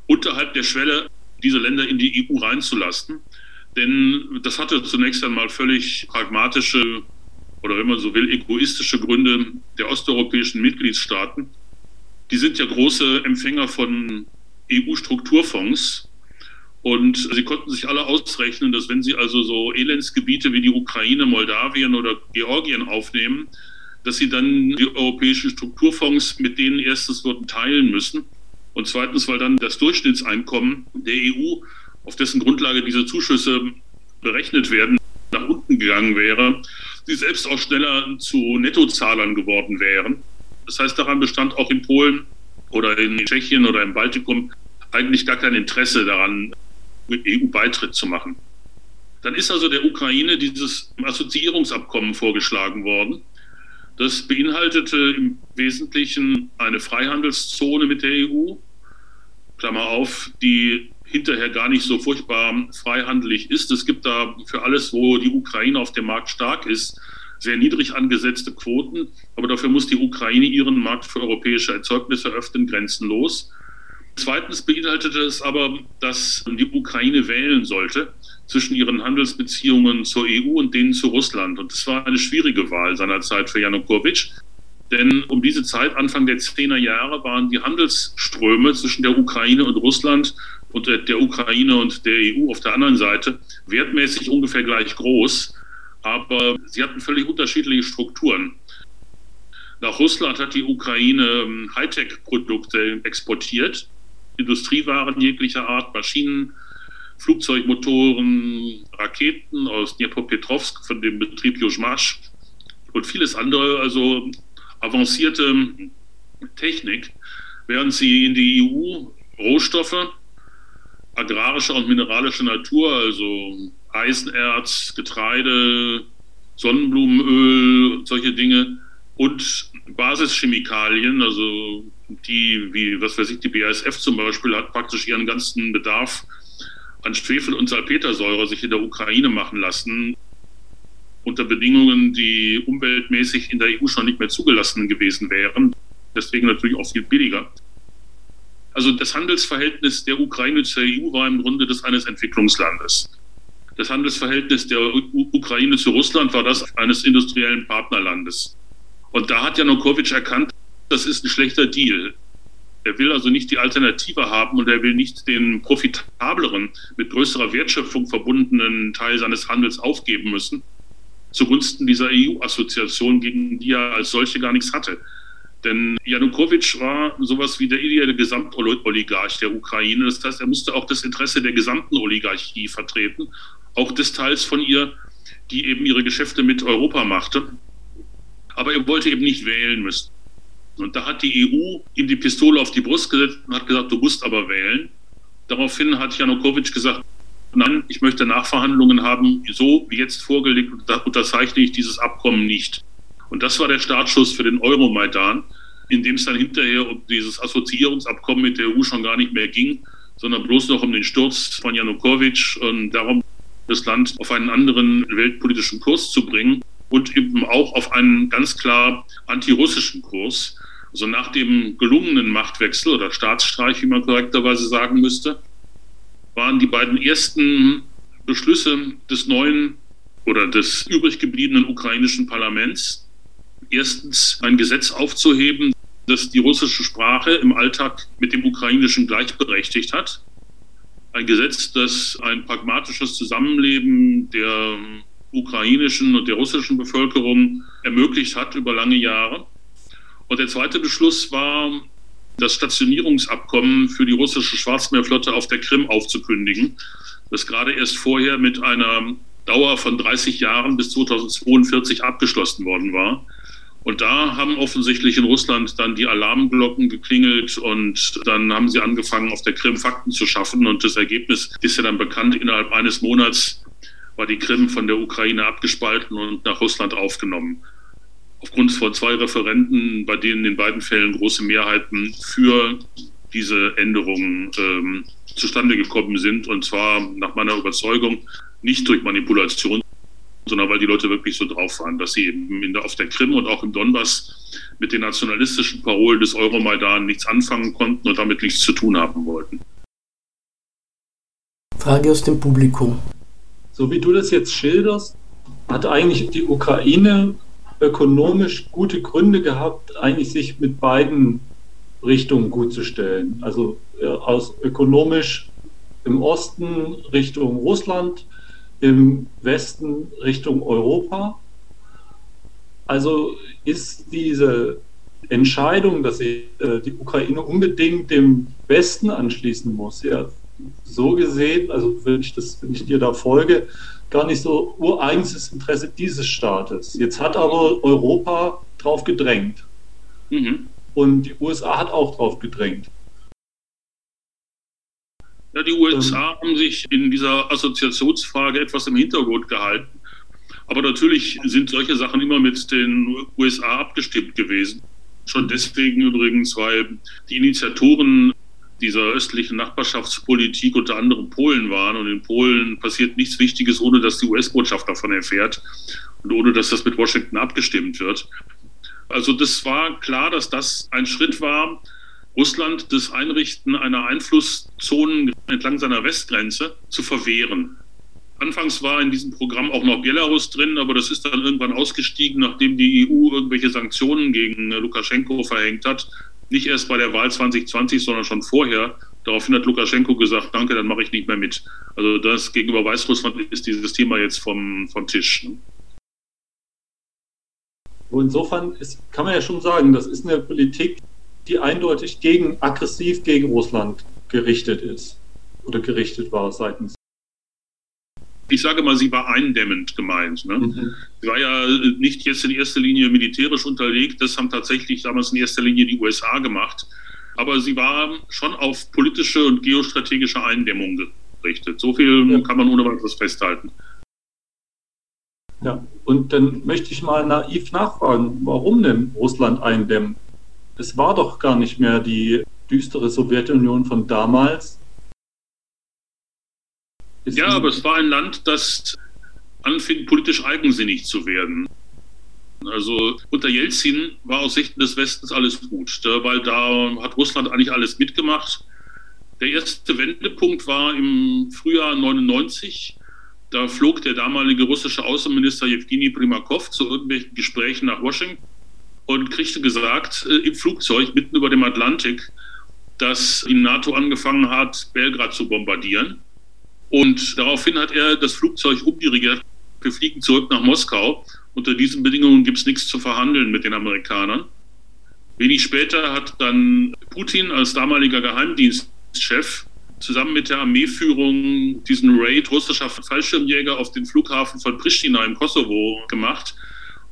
S2: unterhalb der Schwelle, diese Länder in die EU reinzulassen. Denn das hatte zunächst einmal völlig pragmatische oder wenn man so will, egoistische Gründe der osteuropäischen Mitgliedstaaten. Die sind ja große Empfänger von EU-Strukturfonds. Und sie konnten sich alle ausrechnen, dass wenn sie also so Elendsgebiete wie die Ukraine, Moldawien oder Georgien aufnehmen, dass sie dann die europäischen Strukturfonds mit denen erstens würden teilen müssen. Und zweitens, weil dann das Durchschnittseinkommen der EU, auf dessen Grundlage diese Zuschüsse berechnet werden, nach unten gegangen wäre, sie selbst auch schneller zu Nettozahlern geworden wären. Das heißt, daran bestand auch in Polen oder in Tschechien oder im Baltikum eigentlich gar kein Interesse daran, EU-Beitritt zu machen. Dann ist also der Ukraine dieses Assoziierungsabkommen vorgeschlagen worden. Das beinhaltete im Wesentlichen eine Freihandelszone mit der EU, Klammer auf, die hinterher gar nicht so furchtbar freihandelig ist. Es gibt da für alles, wo die Ukraine auf dem Markt stark ist, sehr niedrig angesetzte Quoten, aber dafür muss die Ukraine ihren Markt für europäische Erzeugnisse öffnen, grenzenlos. Zweitens beinhaltete es aber, dass die Ukraine wählen sollte zwischen ihren Handelsbeziehungen zur EU und denen zu Russland. Und das war eine schwierige Wahl seinerzeit für Janukowitsch. Denn um diese Zeit, Anfang der 10er Jahre, waren die Handelsströme zwischen der Ukraine und Russland und der Ukraine und der EU auf der anderen Seite wertmäßig ungefähr gleich groß aber sie hatten völlig unterschiedliche Strukturen. Nach Russland hat die Ukraine ähm, Hightech-Produkte exportiert, Industriewaren jeglicher Art, Maschinen, Flugzeugmotoren, Raketen aus Dnipropetrovsk von dem Betrieb Yuzhmash und vieles andere, also avancierte Technik, während sie in die EU Rohstoffe agrarischer und mineralischer Natur, also Eisenerz, Getreide, Sonnenblumenöl, solche Dinge und Basischemikalien, also die, wie, was weiß ich, die BASF zum Beispiel, hat praktisch ihren ganzen Bedarf an Schwefel und Salpetersäure sich in der Ukraine machen lassen, unter Bedingungen, die umweltmäßig in der EU schon nicht mehr zugelassen gewesen wären. Deswegen natürlich auch viel billiger. Also das Handelsverhältnis der Ukraine zur EU war im Grunde das eines Entwicklungslandes. Das Handelsverhältnis der Ukraine zu Russland war das eines industriellen Partnerlandes. Und da hat Janukowitsch erkannt, das ist ein schlechter Deal. Er will also nicht die Alternative haben und er will nicht den profitableren, mit größerer Wertschöpfung verbundenen Teil seines Handels aufgeben müssen, zugunsten dieser EU-Assoziation, gegen die er als solche gar nichts hatte. Denn Janukowitsch war sowas wie der ideelle Gesamtoligarch der Ukraine. Das heißt, er musste auch das Interesse der gesamten Oligarchie vertreten, auch des Teils von ihr, die eben ihre Geschäfte mit Europa machte. Aber er wollte eben nicht wählen müssen. Und da hat die EU ihm die Pistole auf die Brust gesetzt und hat gesagt, du musst aber wählen. Daraufhin hat Janukowitsch gesagt, nein, ich möchte Nachverhandlungen haben, so wie jetzt vorgelegt, unterzeichne ich dieses Abkommen nicht. Und das war der Startschuss für den Euromaidan, in dem es dann hinterher um dieses Assoziierungsabkommen mit der EU schon gar nicht mehr ging, sondern bloß noch um den Sturz von Janukowitsch und darum, das Land auf einen anderen weltpolitischen Kurs zu bringen und eben auch auf einen ganz klar antirussischen Kurs. Also nach dem gelungenen Machtwechsel oder Staatsstreich, wie man korrekterweise sagen müsste, waren die beiden ersten Beschlüsse des neuen oder des übrig gebliebenen ukrainischen Parlaments erstens ein Gesetz aufzuheben, das die russische Sprache im Alltag mit dem ukrainischen gleichberechtigt hat. Ein Gesetz, das ein pragmatisches Zusammenleben der ukrainischen und der russischen Bevölkerung ermöglicht hat über lange Jahre. Und der zweite Beschluss war, das Stationierungsabkommen für die russische Schwarzmeerflotte auf der Krim aufzukündigen, das gerade erst vorher mit einer Dauer von 30 Jahren bis 2042 abgeschlossen worden war. Und da haben offensichtlich in Russland dann die Alarmglocken geklingelt und dann haben sie angefangen, auf der Krim Fakten zu schaffen. Und das Ergebnis ist ja dann bekannt. Innerhalb eines Monats war die Krim von der Ukraine abgespalten und nach Russland aufgenommen aufgrund von zwei Referenten, bei denen in beiden Fällen große Mehrheiten für diese Änderungen ähm, zustande gekommen sind. Und zwar nach meiner Überzeugung nicht durch Manipulation, sondern weil die Leute wirklich so drauf waren, dass sie eben der, auf der Krim und auch im Donbass mit den nationalistischen Parolen des Euromaidan nichts anfangen konnten und damit nichts zu tun haben wollten.
S3: Frage aus dem Publikum.
S1: So wie du das jetzt schilderst, hat eigentlich die Ukraine ökonomisch gute Gründe gehabt, eigentlich sich mit beiden Richtungen gut zu stellen. Also äh, aus ökonomisch im Osten Richtung Russland, im Westen Richtung Europa. Also ist diese Entscheidung, dass sie äh, die Ukraine unbedingt dem Westen anschließen muss, ja so gesehen, also wenn ich das, wenn ich dir da folge, gar nicht so ureigenstes Interesse dieses Staates. Jetzt hat aber Europa drauf gedrängt. Mhm. Und die USA hat auch drauf gedrängt.
S2: Ja, die USA ähm, haben sich in dieser Assoziationsfrage etwas im Hintergrund gehalten. Aber natürlich sind solche Sachen immer mit den USA abgestimmt gewesen. Schon deswegen übrigens, weil die Initiatoren dieser östlichen Nachbarschaftspolitik unter anderem Polen waren. Und in Polen passiert nichts Wichtiges, ohne dass die US-Botschaft davon erfährt und ohne dass das mit Washington abgestimmt wird. Also das war klar, dass das ein Schritt war, Russland das Einrichten einer Einflusszone entlang seiner Westgrenze zu verwehren. Anfangs war in diesem Programm auch noch Belarus drin, aber das ist dann irgendwann ausgestiegen, nachdem die EU irgendwelche Sanktionen gegen Lukaschenko verhängt hat, nicht erst bei der Wahl 2020, sondern schon vorher. Daraufhin hat Lukaschenko gesagt, danke, dann mache ich nicht mehr mit. Also das gegenüber Weißrussland ist dieses Thema jetzt vom, vom Tisch. Ne?
S1: Insofern ist, kann man ja schon sagen, das ist eine Politik, die eindeutig gegen, aggressiv gegen Russland gerichtet ist oder gerichtet war seitens
S2: ich sage mal, sie war eindämmend gemeint. Ne? Mhm. Sie war ja nicht jetzt in erster Linie militärisch unterlegt, das haben tatsächlich damals in erster Linie die USA gemacht. Aber sie war schon auf politische und geostrategische Eindämmung gerichtet. So viel ja. kann man ohne weiteres festhalten.
S1: Ja, und dann möchte ich mal naiv nachfragen, warum denn Russland eindämmen? Es war doch gar nicht mehr die düstere Sowjetunion von damals.
S2: Ist ja, aber es war ein Land, das anfing, politisch eigensinnig zu werden. Also unter Jelzin war aus Sicht des Westens alles gut, weil da hat Russland eigentlich alles mitgemacht. Der erste Wendepunkt war im Frühjahr 99. Da flog der damalige russische Außenminister Jewgeni Primakov zu irgendwelchen Gesprächen nach Washington und kriegte gesagt äh, im Flugzeug mitten über dem Atlantik, dass die NATO angefangen hat, Belgrad zu bombardieren. Und daraufhin hat er das Flugzeug umdirigiert. Wir fliegen zurück nach Moskau. Unter diesen Bedingungen gibt es nichts zu verhandeln mit den Amerikanern. Wenig später hat dann Putin als damaliger Geheimdienstchef zusammen mit der Armeeführung diesen Raid russischer Fallschirmjäger auf den Flughafen von Pristina im Kosovo gemacht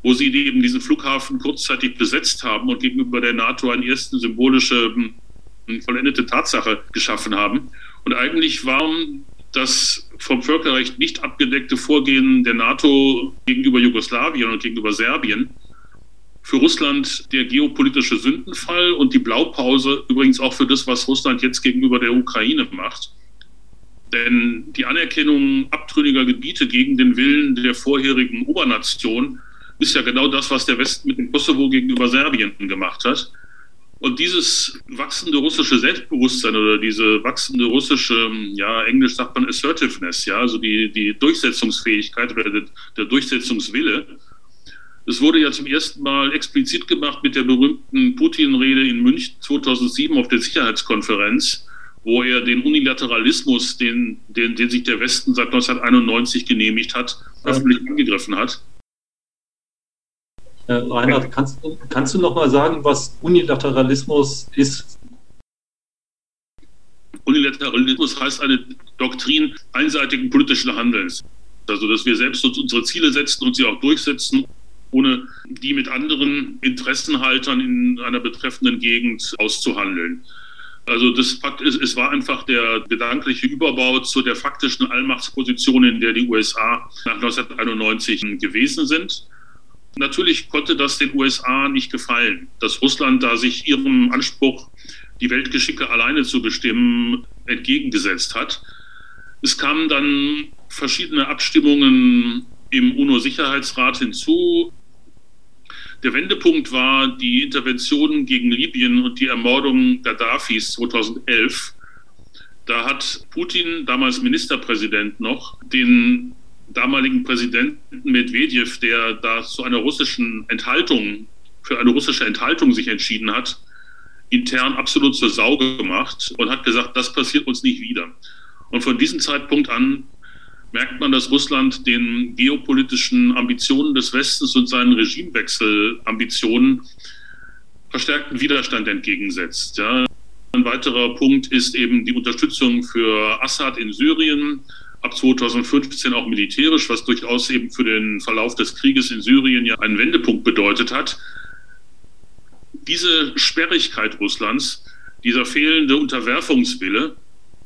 S2: wo sie eben diesen Flughafen kurzzeitig besetzt haben und gegenüber der NATO eine erste symbolische hm, vollendete Tatsache geschaffen haben. Und eigentlich war das vom Völkerrecht nicht abgedeckte Vorgehen der NATO gegenüber Jugoslawien und gegenüber Serbien für Russland der geopolitische Sündenfall und die Blaupause übrigens auch für das, was Russland jetzt gegenüber der Ukraine macht. Denn die Anerkennung abtrünniger Gebiete gegen den Willen der vorherigen Obernation ist ja genau das, was der Westen mit dem Kosovo gegenüber Serbien gemacht hat. Und dieses wachsende russische Selbstbewusstsein oder diese wachsende russische, ja, englisch sagt man Assertiveness, ja, also die, die Durchsetzungsfähigkeit oder der, der Durchsetzungswille, es wurde ja zum ersten Mal explizit gemacht mit der berühmten Putin-Rede in München 2007 auf der Sicherheitskonferenz, wo er den Unilateralismus, den, den, den sich der Westen seit 1991 genehmigt hat, öffentlich angegriffen hat.
S1: Äh, Reinhard, kannst, kannst du noch mal sagen, was Unilateralismus ist?
S2: Unilateralismus heißt eine Doktrin einseitigen politischen Handelns. Also, dass wir selbst uns unsere Ziele setzen und sie auch durchsetzen, ohne die mit anderen Interessenhaltern in einer betreffenden Gegend auszuhandeln. Also das Fakt ist, es war einfach der gedankliche Überbau zu der faktischen Allmachtsposition, in der die USA nach 1991 gewesen sind. Natürlich konnte das den USA nicht gefallen, dass Russland da sich ihrem Anspruch, die Weltgeschicke alleine zu bestimmen, entgegengesetzt hat. Es kamen dann verschiedene Abstimmungen im UNO-Sicherheitsrat hinzu. Der Wendepunkt war die Intervention gegen Libyen und die Ermordung Gaddafis 2011. Da hat Putin, damals Ministerpräsident noch, den damaligen Präsidenten Medvedev, der da zu einer russischen Enthaltung, für eine russische Enthaltung sich entschieden hat, intern absolut zur Sau gemacht und hat gesagt, das passiert uns nicht wieder. Und von diesem Zeitpunkt an merkt man, dass Russland den geopolitischen Ambitionen des Westens und seinen Regimewechselambitionen verstärkten Widerstand entgegensetzt. Ja. Ein weiterer Punkt ist eben die Unterstützung für Assad in Syrien, ab 2015 auch militärisch, was durchaus eben für den Verlauf des Krieges in Syrien ja einen Wendepunkt bedeutet hat. Diese Sperrigkeit Russlands, dieser fehlende Unterwerfungswille,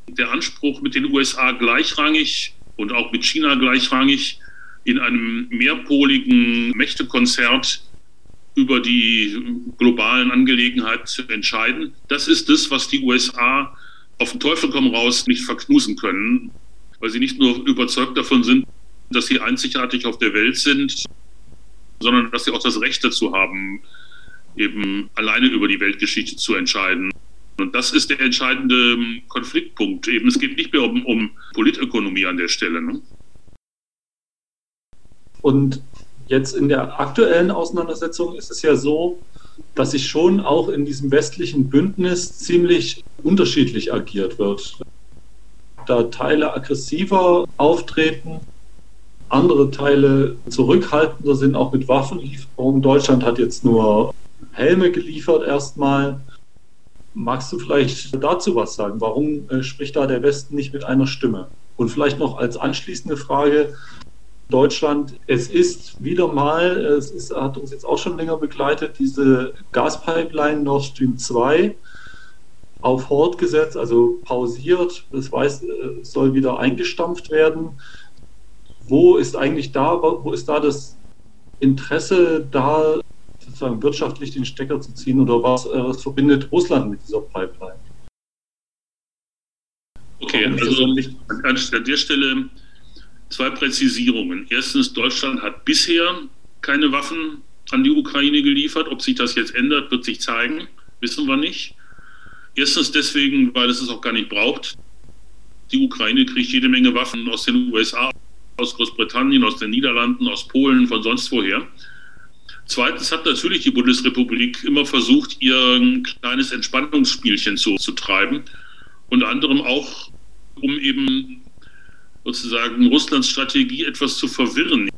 S2: der Anspruch, mit den USA gleichrangig und auch mit China gleichrangig in einem mehrpoligen Mächtekonzert über die globalen Angelegenheiten zu entscheiden, das ist das, was die USA auf den Teufel komm raus nicht verknusen können weil sie nicht nur überzeugt davon sind, dass sie einzigartig auf der Welt sind, sondern dass sie auch das Recht dazu haben, eben alleine über die Weltgeschichte zu entscheiden. Und das ist der entscheidende Konfliktpunkt. Eben, es geht nicht mehr um, um Politökonomie an der Stelle. Ne?
S1: Und jetzt in der aktuellen Auseinandersetzung ist es ja so, dass sich schon auch in diesem westlichen Bündnis ziemlich unterschiedlich agiert wird da Teile aggressiver auftreten, andere Teile zurückhaltender sind, auch mit Waffenlieferungen. Deutschland hat jetzt nur Helme geliefert erstmal. Magst du vielleicht dazu was sagen? Warum äh, spricht da der Westen nicht mit einer Stimme? Und vielleicht noch als anschließende Frage, Deutschland, es ist wieder mal, es ist, hat uns jetzt auch schon länger begleitet, diese Gaspipeline Nord Stream 2 auf Hort gesetzt, also pausiert. Das weiß, äh, soll wieder eingestampft werden. Wo ist eigentlich da, wo ist da das Interesse da sozusagen wirtschaftlich den Stecker zu ziehen oder was, äh, was verbindet Russland mit dieser Pipeline?
S2: Okay, also an der Stelle zwei Präzisierungen. Erstens, Deutschland hat bisher keine Waffen an die Ukraine geliefert. Ob sich das jetzt ändert, wird sich zeigen. Wissen wir nicht. Erstens deswegen, weil es es auch gar nicht braucht. Die Ukraine kriegt jede Menge Waffen aus den USA, aus Großbritannien, aus den Niederlanden, aus Polen, von sonst woher. Zweitens hat natürlich die Bundesrepublik immer versucht, ihr kleines Entspannungsspielchen zu, zu treiben. Unter anderem auch, um eben sozusagen Russlands Strategie etwas zu verwirren,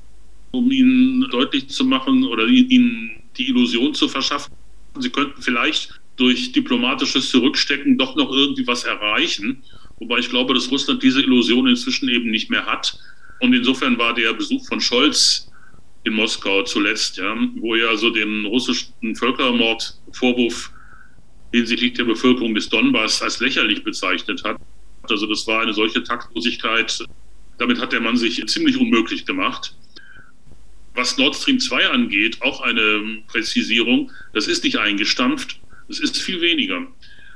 S2: um ihnen deutlich zu machen oder ihnen die Illusion zu verschaffen, sie könnten vielleicht durch diplomatisches Zurückstecken doch noch irgendwie was erreichen. Wobei ich glaube, dass Russland diese Illusion inzwischen eben nicht mehr hat. Und insofern war der Besuch von Scholz in Moskau zuletzt, ja, wo er also den russischen Völkermordvorwurf hinsichtlich der Bevölkerung des Donbass als lächerlich bezeichnet hat. Also das war eine solche Taktlosigkeit. Damit hat der Mann sich ziemlich unmöglich gemacht. Was Nord Stream 2 angeht, auch eine Präzisierung, das ist nicht eingestampft, es ist viel weniger.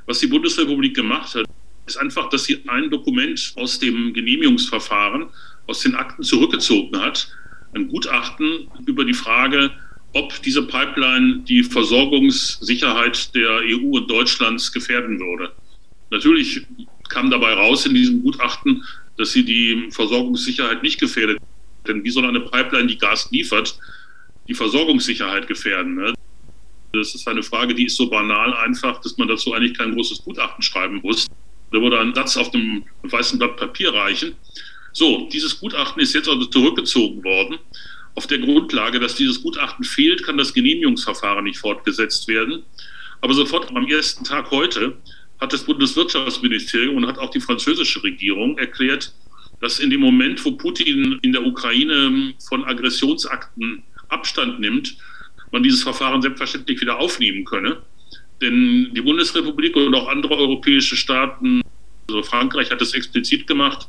S2: Was die Bundesrepublik gemacht hat, ist einfach, dass sie ein Dokument aus dem Genehmigungsverfahren, aus den Akten zurückgezogen hat, ein Gutachten über die Frage, ob diese Pipeline die Versorgungssicherheit der EU und Deutschlands gefährden würde. Natürlich kam dabei raus in diesem Gutachten, dass sie die Versorgungssicherheit nicht gefährdet. Denn wie soll eine Pipeline, die Gas liefert, die Versorgungssicherheit gefährden? Ne? Das ist eine Frage, die ist so banal einfach, dass man dazu eigentlich kein großes Gutachten schreiben muss. Da würde ein Satz auf dem weißen Blatt Papier reichen. So, dieses Gutachten ist jetzt also zurückgezogen worden. Auf der Grundlage, dass dieses Gutachten fehlt, kann das Genehmigungsverfahren nicht fortgesetzt werden. Aber sofort am ersten Tag heute hat das Bundeswirtschaftsministerium und hat auch die französische Regierung erklärt, dass in dem Moment, wo Putin in der Ukraine von Aggressionsakten Abstand nimmt, man dieses Verfahren selbstverständlich wieder aufnehmen könne. Denn die Bundesrepublik und auch andere europäische Staaten, also Frankreich hat es explizit gemacht,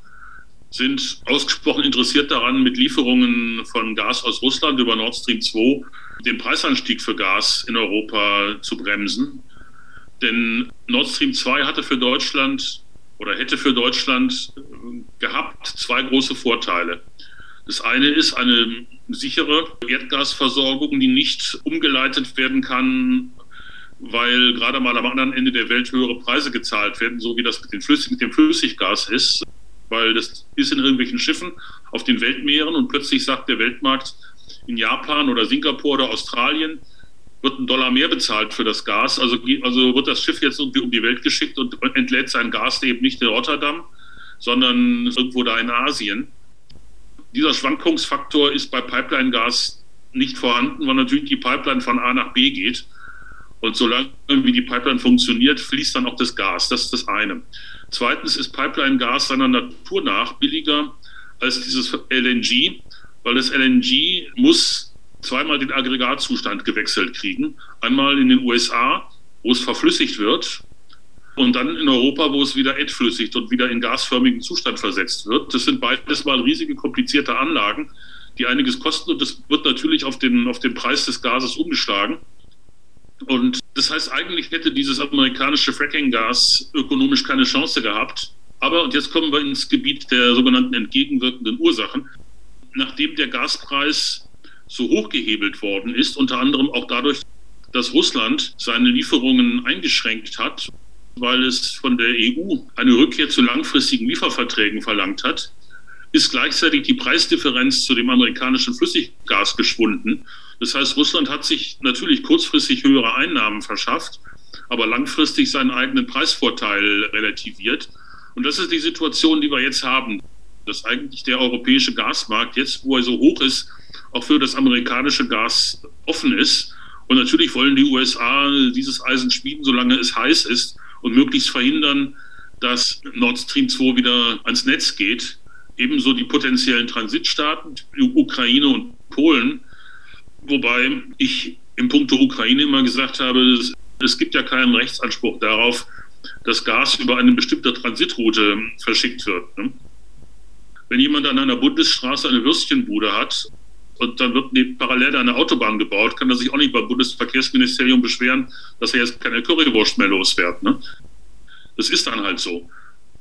S2: sind ausgesprochen interessiert daran, mit Lieferungen von Gas aus Russland über Nord Stream 2 den Preisanstieg für Gas in Europa zu bremsen. Denn Nord Stream 2 hatte für Deutschland oder hätte für Deutschland gehabt zwei große Vorteile. Das eine ist eine sichere Erdgasversorgung, die nicht umgeleitet werden kann, weil gerade mal am anderen Ende der Welt höhere Preise gezahlt werden, so wie das mit, Flüssig, mit dem Flüssiggas ist weil das ist in irgendwelchen Schiffen auf den Weltmeeren und plötzlich sagt der Weltmarkt in Japan oder Singapur oder Australien, wird ein Dollar mehr bezahlt für das Gas. Also, also wird das Schiff jetzt irgendwie um die Welt geschickt und entlädt sein Gas eben nicht in Rotterdam, sondern irgendwo da in Asien. Dieser Schwankungsfaktor ist bei Pipeline-Gas nicht vorhanden, weil natürlich die Pipeline von A nach B geht. Und solange wie die Pipeline funktioniert, fließt dann auch das Gas. Das ist das eine. Zweitens ist Pipeline-Gas seiner Natur nach billiger als dieses LNG, weil das LNG muss zweimal den Aggregatzustand gewechselt kriegen. Einmal in den USA, wo es verflüssigt wird, und dann in Europa, wo es wieder entflüssigt und wieder in gasförmigen Zustand versetzt wird. Das sind beides mal riesige, komplizierte Anlagen, die einiges kosten und das wird natürlich auf den, auf den Preis des Gases umgeschlagen. Und das heißt, eigentlich hätte dieses amerikanische Fracking-Gas ökonomisch keine Chance gehabt. Aber, und jetzt kommen wir ins Gebiet der sogenannten entgegenwirkenden Ursachen, nachdem der Gaspreis so hochgehebelt worden ist, unter anderem auch dadurch, dass Russland seine Lieferungen eingeschränkt hat, weil es von der EU eine Rückkehr zu langfristigen Lieferverträgen verlangt hat, ist gleichzeitig die Preisdifferenz zu dem amerikanischen Flüssiggas geschwunden. Das heißt, Russland hat sich natürlich kurzfristig höhere Einnahmen verschafft, aber langfristig seinen eigenen Preisvorteil relativiert. Und das ist die Situation, die wir jetzt haben, dass eigentlich der europäische Gasmarkt jetzt, wo er so hoch ist, auch für das amerikanische Gas offen ist. Und natürlich wollen die USA dieses Eisen schmieden, solange es heiß ist und möglichst verhindern, dass Nord Stream 2 wieder ans Netz geht. Ebenso die potenziellen Transitstaaten, Ukraine und Polen, Wobei ich im Punkto Ukraine immer gesagt habe, es, es gibt ja keinen Rechtsanspruch darauf, dass Gas über eine bestimmte Transitroute verschickt wird. Ne? Wenn jemand an einer Bundesstraße eine Würstchenbude hat und dann wird parallel eine Autobahn gebaut, kann er sich auch nicht beim Bundesverkehrsministerium beschweren, dass er jetzt keine Currywurst mehr losfährt. Ne? Das ist dann halt so.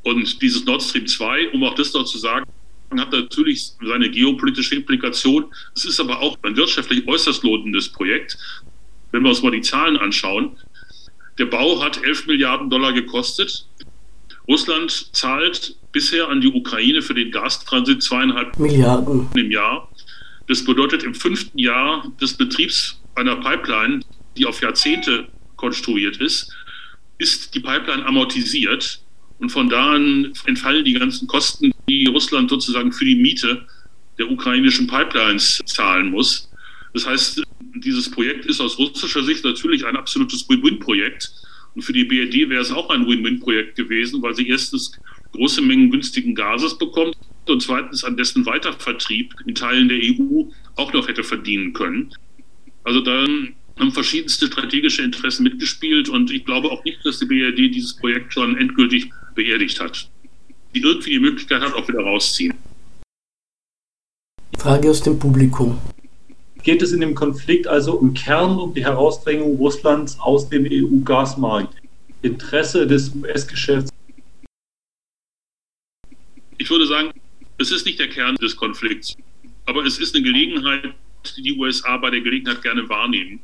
S2: Und dieses Nord Stream 2, um auch das noch zu sagen, hat natürlich seine geopolitische Implikation. Es ist aber auch ein wirtschaftlich äußerst lohnendes Projekt. Wenn wir uns mal die Zahlen anschauen, der Bau hat 11 Milliarden Dollar gekostet. Russland zahlt bisher an die Ukraine für den Gastransit zweieinhalb Milliarden im Jahr. Das bedeutet, im fünften Jahr des Betriebs einer Pipeline, die auf Jahrzehnte konstruiert ist, ist die Pipeline amortisiert. Und von da an entfallen die ganzen Kosten, die Russland sozusagen für die Miete der ukrainischen Pipelines zahlen muss. Das heißt, dieses Projekt ist aus russischer Sicht natürlich ein absolutes Win-Win-Projekt. Und für die BRD wäre es auch ein Win-Win-Projekt gewesen, weil sie erstens große Mengen günstigen Gases bekommt und zweitens an dessen Weitervertrieb in Teilen der EU auch noch hätte verdienen können. Also da haben verschiedenste strategische Interessen mitgespielt und ich glaube auch nicht, dass die BRD dieses Projekt schon endgültig beerdigt hat. Die irgendwie die Möglichkeit hat, auch wieder rausziehen.
S3: Frage aus dem Publikum.
S1: Geht es in dem Konflikt also im Kern um die Herausdrängung Russlands aus dem EU-Gasmarkt? Interesse des US-Geschäfts?
S2: Ich würde sagen, es ist nicht der Kern des Konflikts, aber es ist eine Gelegenheit, die die USA bei der Gelegenheit gerne wahrnehmen,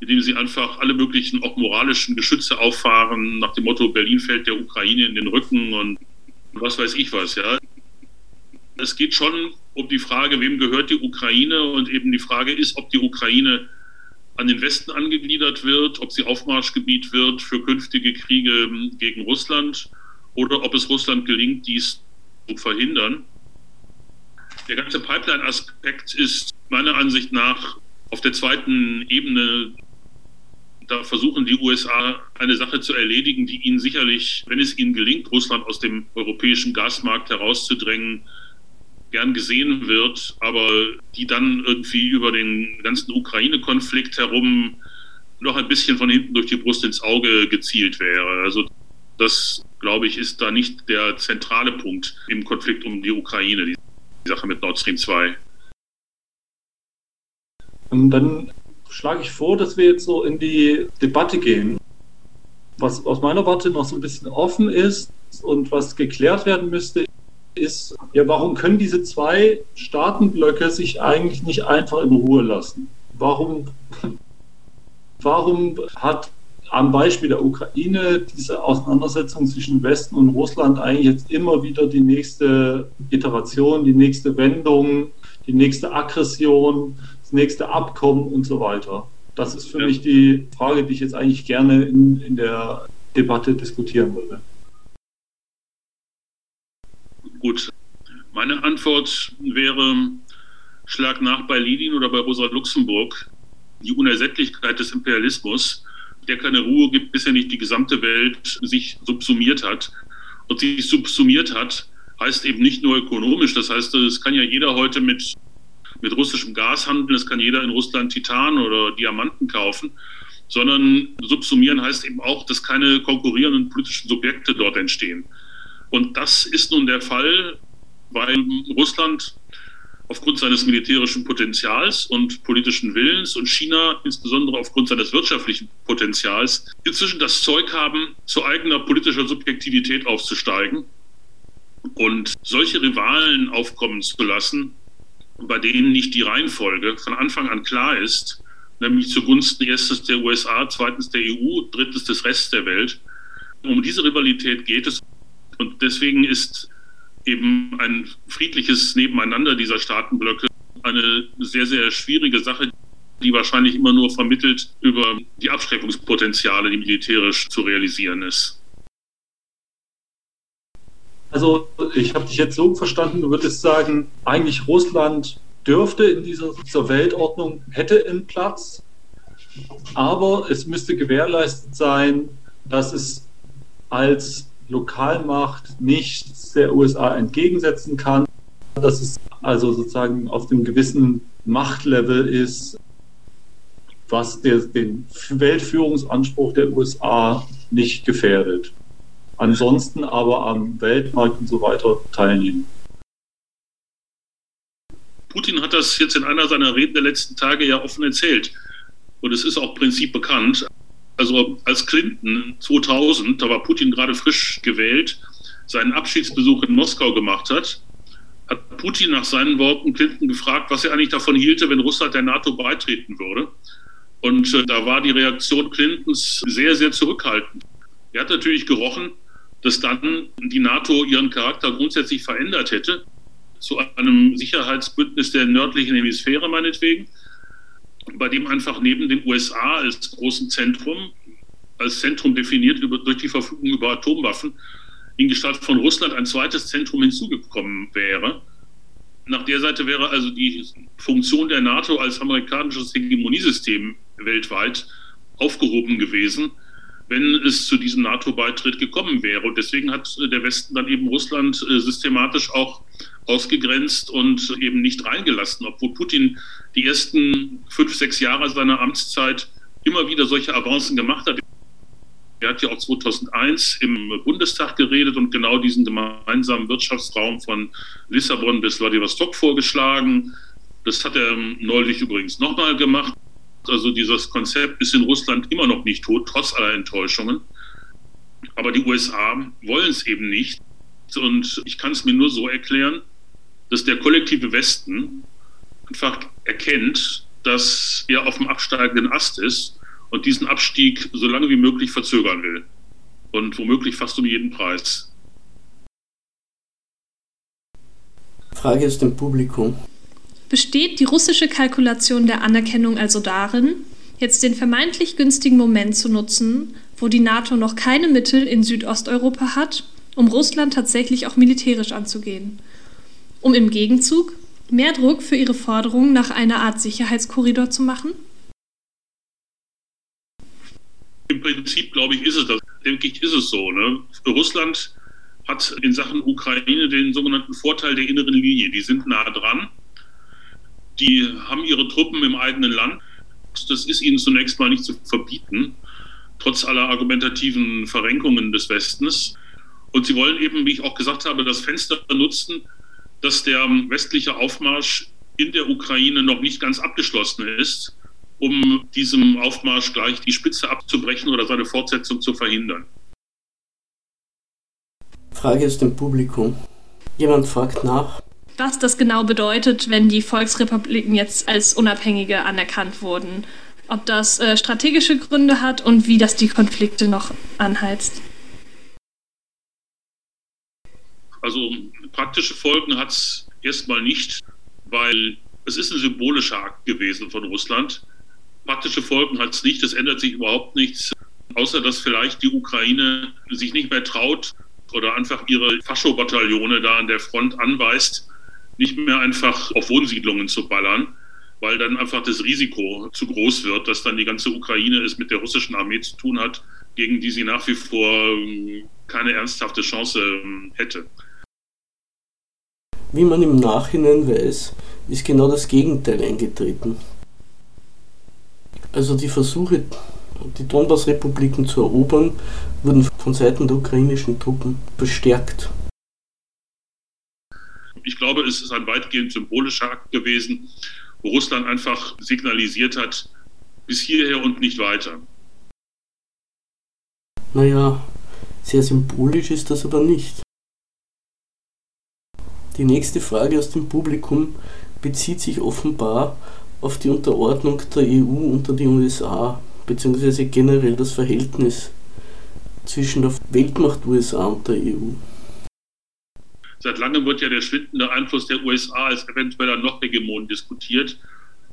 S2: indem sie einfach alle möglichen auch moralischen Geschütze auffahren, nach dem Motto, Berlin fällt der Ukraine in den Rücken und was weiß ich was, ja. Es geht schon um die Frage, wem gehört die Ukraine und eben die Frage ist, ob die Ukraine an den Westen angegliedert wird, ob sie Aufmarschgebiet wird für künftige Kriege gegen Russland oder ob es Russland gelingt, dies zu verhindern. Der ganze Pipeline-Aspekt ist meiner Ansicht nach auf der zweiten Ebene. Da versuchen die USA eine Sache zu erledigen, die ihnen sicherlich, wenn es ihnen gelingt, Russland aus dem europäischen Gasmarkt herauszudrängen, gern gesehen wird, aber die dann irgendwie über den ganzen Ukraine-Konflikt herum noch ein bisschen von hinten durch die Brust ins Auge gezielt wäre. Also das, glaube ich, ist da nicht der zentrale Punkt im Konflikt um die Ukraine, die Sache mit Nord Stream 2.
S1: Und dann schlage ich vor, dass wir jetzt so in die Debatte gehen. Was aus meiner Warte noch so ein bisschen offen ist und was geklärt werden müsste, ist, ja, warum können diese zwei Staatenblöcke sich eigentlich nicht einfach in Ruhe lassen? Warum, [LAUGHS] warum hat am Beispiel der Ukraine diese Auseinandersetzung zwischen Westen und Russland eigentlich jetzt immer wieder die nächste Iteration, die nächste Wendung, die nächste Aggression, das nächste Abkommen und so weiter. Das ist für ja. mich die Frage, die ich jetzt eigentlich gerne in, in der Debatte diskutieren würde.
S2: Gut, meine Antwort wäre, schlag nach bei Lenin oder bei Rosa Luxemburg die Unersättlichkeit des Imperialismus der keine Ruhe gibt, bis er nicht die gesamte Welt sich subsumiert hat. Und sich subsumiert hat, heißt eben nicht nur ökonomisch. Das heißt, es kann ja jeder heute mit, mit russischem Gas handeln, es kann jeder in Russland Titan oder Diamanten kaufen, sondern subsumieren heißt eben auch, dass keine konkurrierenden politischen Subjekte dort entstehen. Und das ist nun der Fall, weil Russland aufgrund seines militärischen Potenzials und politischen Willens und China insbesondere aufgrund seines wirtschaftlichen Potenzials inzwischen das Zeug haben, zu eigener politischer Subjektivität aufzusteigen und solche Rivalen aufkommen zu lassen, bei denen nicht die Reihenfolge von Anfang an klar ist, nämlich zugunsten erstens der USA, zweitens der EU, drittens des Restes der Welt. Um diese Rivalität geht es und deswegen ist eben ein friedliches Nebeneinander dieser Staatenblöcke eine sehr, sehr schwierige Sache, die wahrscheinlich immer nur vermittelt über die Abschreckungspotenziale, die militärisch zu realisieren ist.
S1: Also ich habe dich jetzt so verstanden, du würdest sagen, eigentlich Russland dürfte in dieser, dieser Weltordnung, hätte einen Platz, aber es müsste gewährleistet sein, dass es als Lokalmacht nichts der USA entgegensetzen kann, dass es also sozusagen auf dem gewissen Machtlevel ist, was der, den Weltführungsanspruch der USA nicht gefährdet. Ansonsten aber am Weltmarkt und so weiter teilnehmen.
S2: Putin hat das jetzt in einer seiner Reden der letzten Tage ja offen erzählt. Und es ist auch Prinzip bekannt. Also als Clinton 2000, da war Putin gerade frisch gewählt, seinen Abschiedsbesuch in Moskau gemacht hat, hat Putin nach seinen Worten Clinton gefragt, was er eigentlich davon hielte, wenn Russland der NATO beitreten würde. Und äh, da war die Reaktion Clintons sehr, sehr zurückhaltend. Er hat natürlich gerochen, dass dann die NATO ihren Charakter grundsätzlich verändert hätte zu einem Sicherheitsbündnis der nördlichen Hemisphäre meinetwegen, bei dem einfach neben den USA als großen Zentrum, als Zentrum definiert über, durch die Verfügung über Atomwaffen, in Gestalt von Russland ein zweites Zentrum hinzugekommen wäre. Nach der Seite wäre also die Funktion der NATO als amerikanisches Hegemoniesystem weltweit aufgehoben gewesen, wenn es zu diesem NATO-Beitritt gekommen wäre. Und deswegen hat der Westen dann eben Russland äh, systematisch auch ausgegrenzt und eben nicht reingelassen, obwohl Putin die ersten fünf, sechs Jahre seiner Amtszeit immer wieder solche Avancen gemacht hat. Er hat ja auch 2001 im Bundestag geredet und genau diesen gemeinsamen Wirtschaftsraum von Lissabon bis Vladivostok vorgeschlagen. Das hat er neulich übrigens nochmal gemacht. Also dieses Konzept ist in Russland immer noch nicht tot, trotz aller Enttäuschungen. Aber die USA wollen es eben nicht. Und ich kann es mir nur so erklären, dass der kollektive Westen einfach erkennt, dass er auf dem absteigenden Ast ist und diesen Abstieg so lange wie möglich verzögern will. Und womöglich fast um jeden Preis.
S3: Frage aus dem Publikum.
S4: Besteht die russische Kalkulation der Anerkennung also darin, jetzt den vermeintlich günstigen Moment zu nutzen, wo die NATO noch keine Mittel in Südosteuropa hat, um Russland tatsächlich auch militärisch anzugehen, um im Gegenzug mehr Druck für ihre Forderungen nach einer Art Sicherheitskorridor zu machen?
S2: Im Prinzip, glaube ich, ist es das. Denke ich, ist es so. Ne? Russland hat in Sachen Ukraine den sogenannten Vorteil der inneren Linie. Die sind nah dran. Die haben ihre Truppen im eigenen Land. Das ist ihnen zunächst mal nicht zu verbieten, trotz aller argumentativen Verrenkungen des Westens. Und sie wollen eben, wie ich auch gesagt habe, das Fenster nutzen, dass der westliche Aufmarsch in der Ukraine noch nicht ganz abgeschlossen ist um diesem Aufmarsch gleich die Spitze abzubrechen oder seine Fortsetzung zu verhindern.
S3: Frage aus dem Publikum. Jemand fragt nach.
S4: Was das genau bedeutet, wenn die Volksrepubliken jetzt als Unabhängige anerkannt wurden. Ob das äh, strategische Gründe hat und wie das die Konflikte noch anheizt.
S2: Also praktische Folgen hat es erstmal nicht, weil es ist ein symbolischer Akt gewesen von Russland. Praktische Folgen hat es nicht, es ändert sich überhaupt nichts, außer dass vielleicht die Ukraine sich nicht mehr traut oder einfach ihre Fascho-Bataillone da an der Front anweist, nicht mehr einfach auf Wohnsiedlungen zu ballern, weil dann einfach das Risiko zu groß wird, dass dann die ganze Ukraine es mit der russischen Armee zu tun hat, gegen die sie nach wie vor ähm, keine ernsthafte Chance ähm, hätte.
S3: Wie man im Nachhinein weiß, ist genau das Gegenteil eingetreten. Also die Versuche, die Donbass-Republiken zu erobern, wurden von Seiten der ukrainischen Truppen verstärkt.
S2: Ich glaube, es ist ein weitgehend symbolischer Akt gewesen, wo Russland einfach signalisiert hat, bis hierher und nicht weiter.
S3: Naja, sehr symbolisch ist das aber nicht. Die nächste Frage aus dem Publikum bezieht sich offenbar auf die Unterordnung der EU unter die USA, beziehungsweise generell das Verhältnis zwischen der Weltmacht USA und der EU.
S2: Seit langem wird ja der schwindende Einfluss der USA als eventueller Noch-Hegemon diskutiert.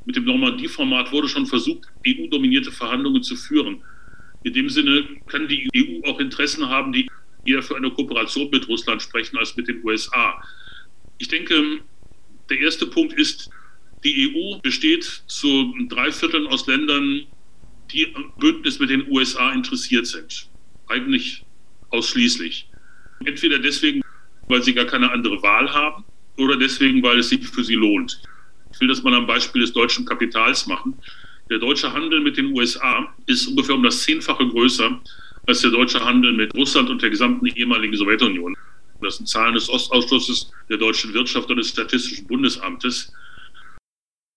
S2: Mit dem Normandie-Format wurde schon versucht, EU-dominierte Verhandlungen zu führen. In dem Sinne kann die EU auch Interessen haben, die eher für eine Kooperation mit Russland sprechen als mit den USA. Ich denke, der erste Punkt ist, die EU besteht zu drei Vierteln aus Ländern, die am Bündnis mit den USA interessiert sind. Eigentlich ausschließlich. Entweder deswegen, weil sie gar keine andere Wahl haben oder deswegen, weil es sich für sie lohnt. Ich will das mal am Beispiel des deutschen Kapitals machen. Der deutsche Handel mit den USA ist ungefähr um das Zehnfache größer als der deutsche Handel mit Russland und der gesamten ehemaligen Sowjetunion. Das sind Zahlen des Ostausschusses der deutschen Wirtschaft und des Statistischen Bundesamtes.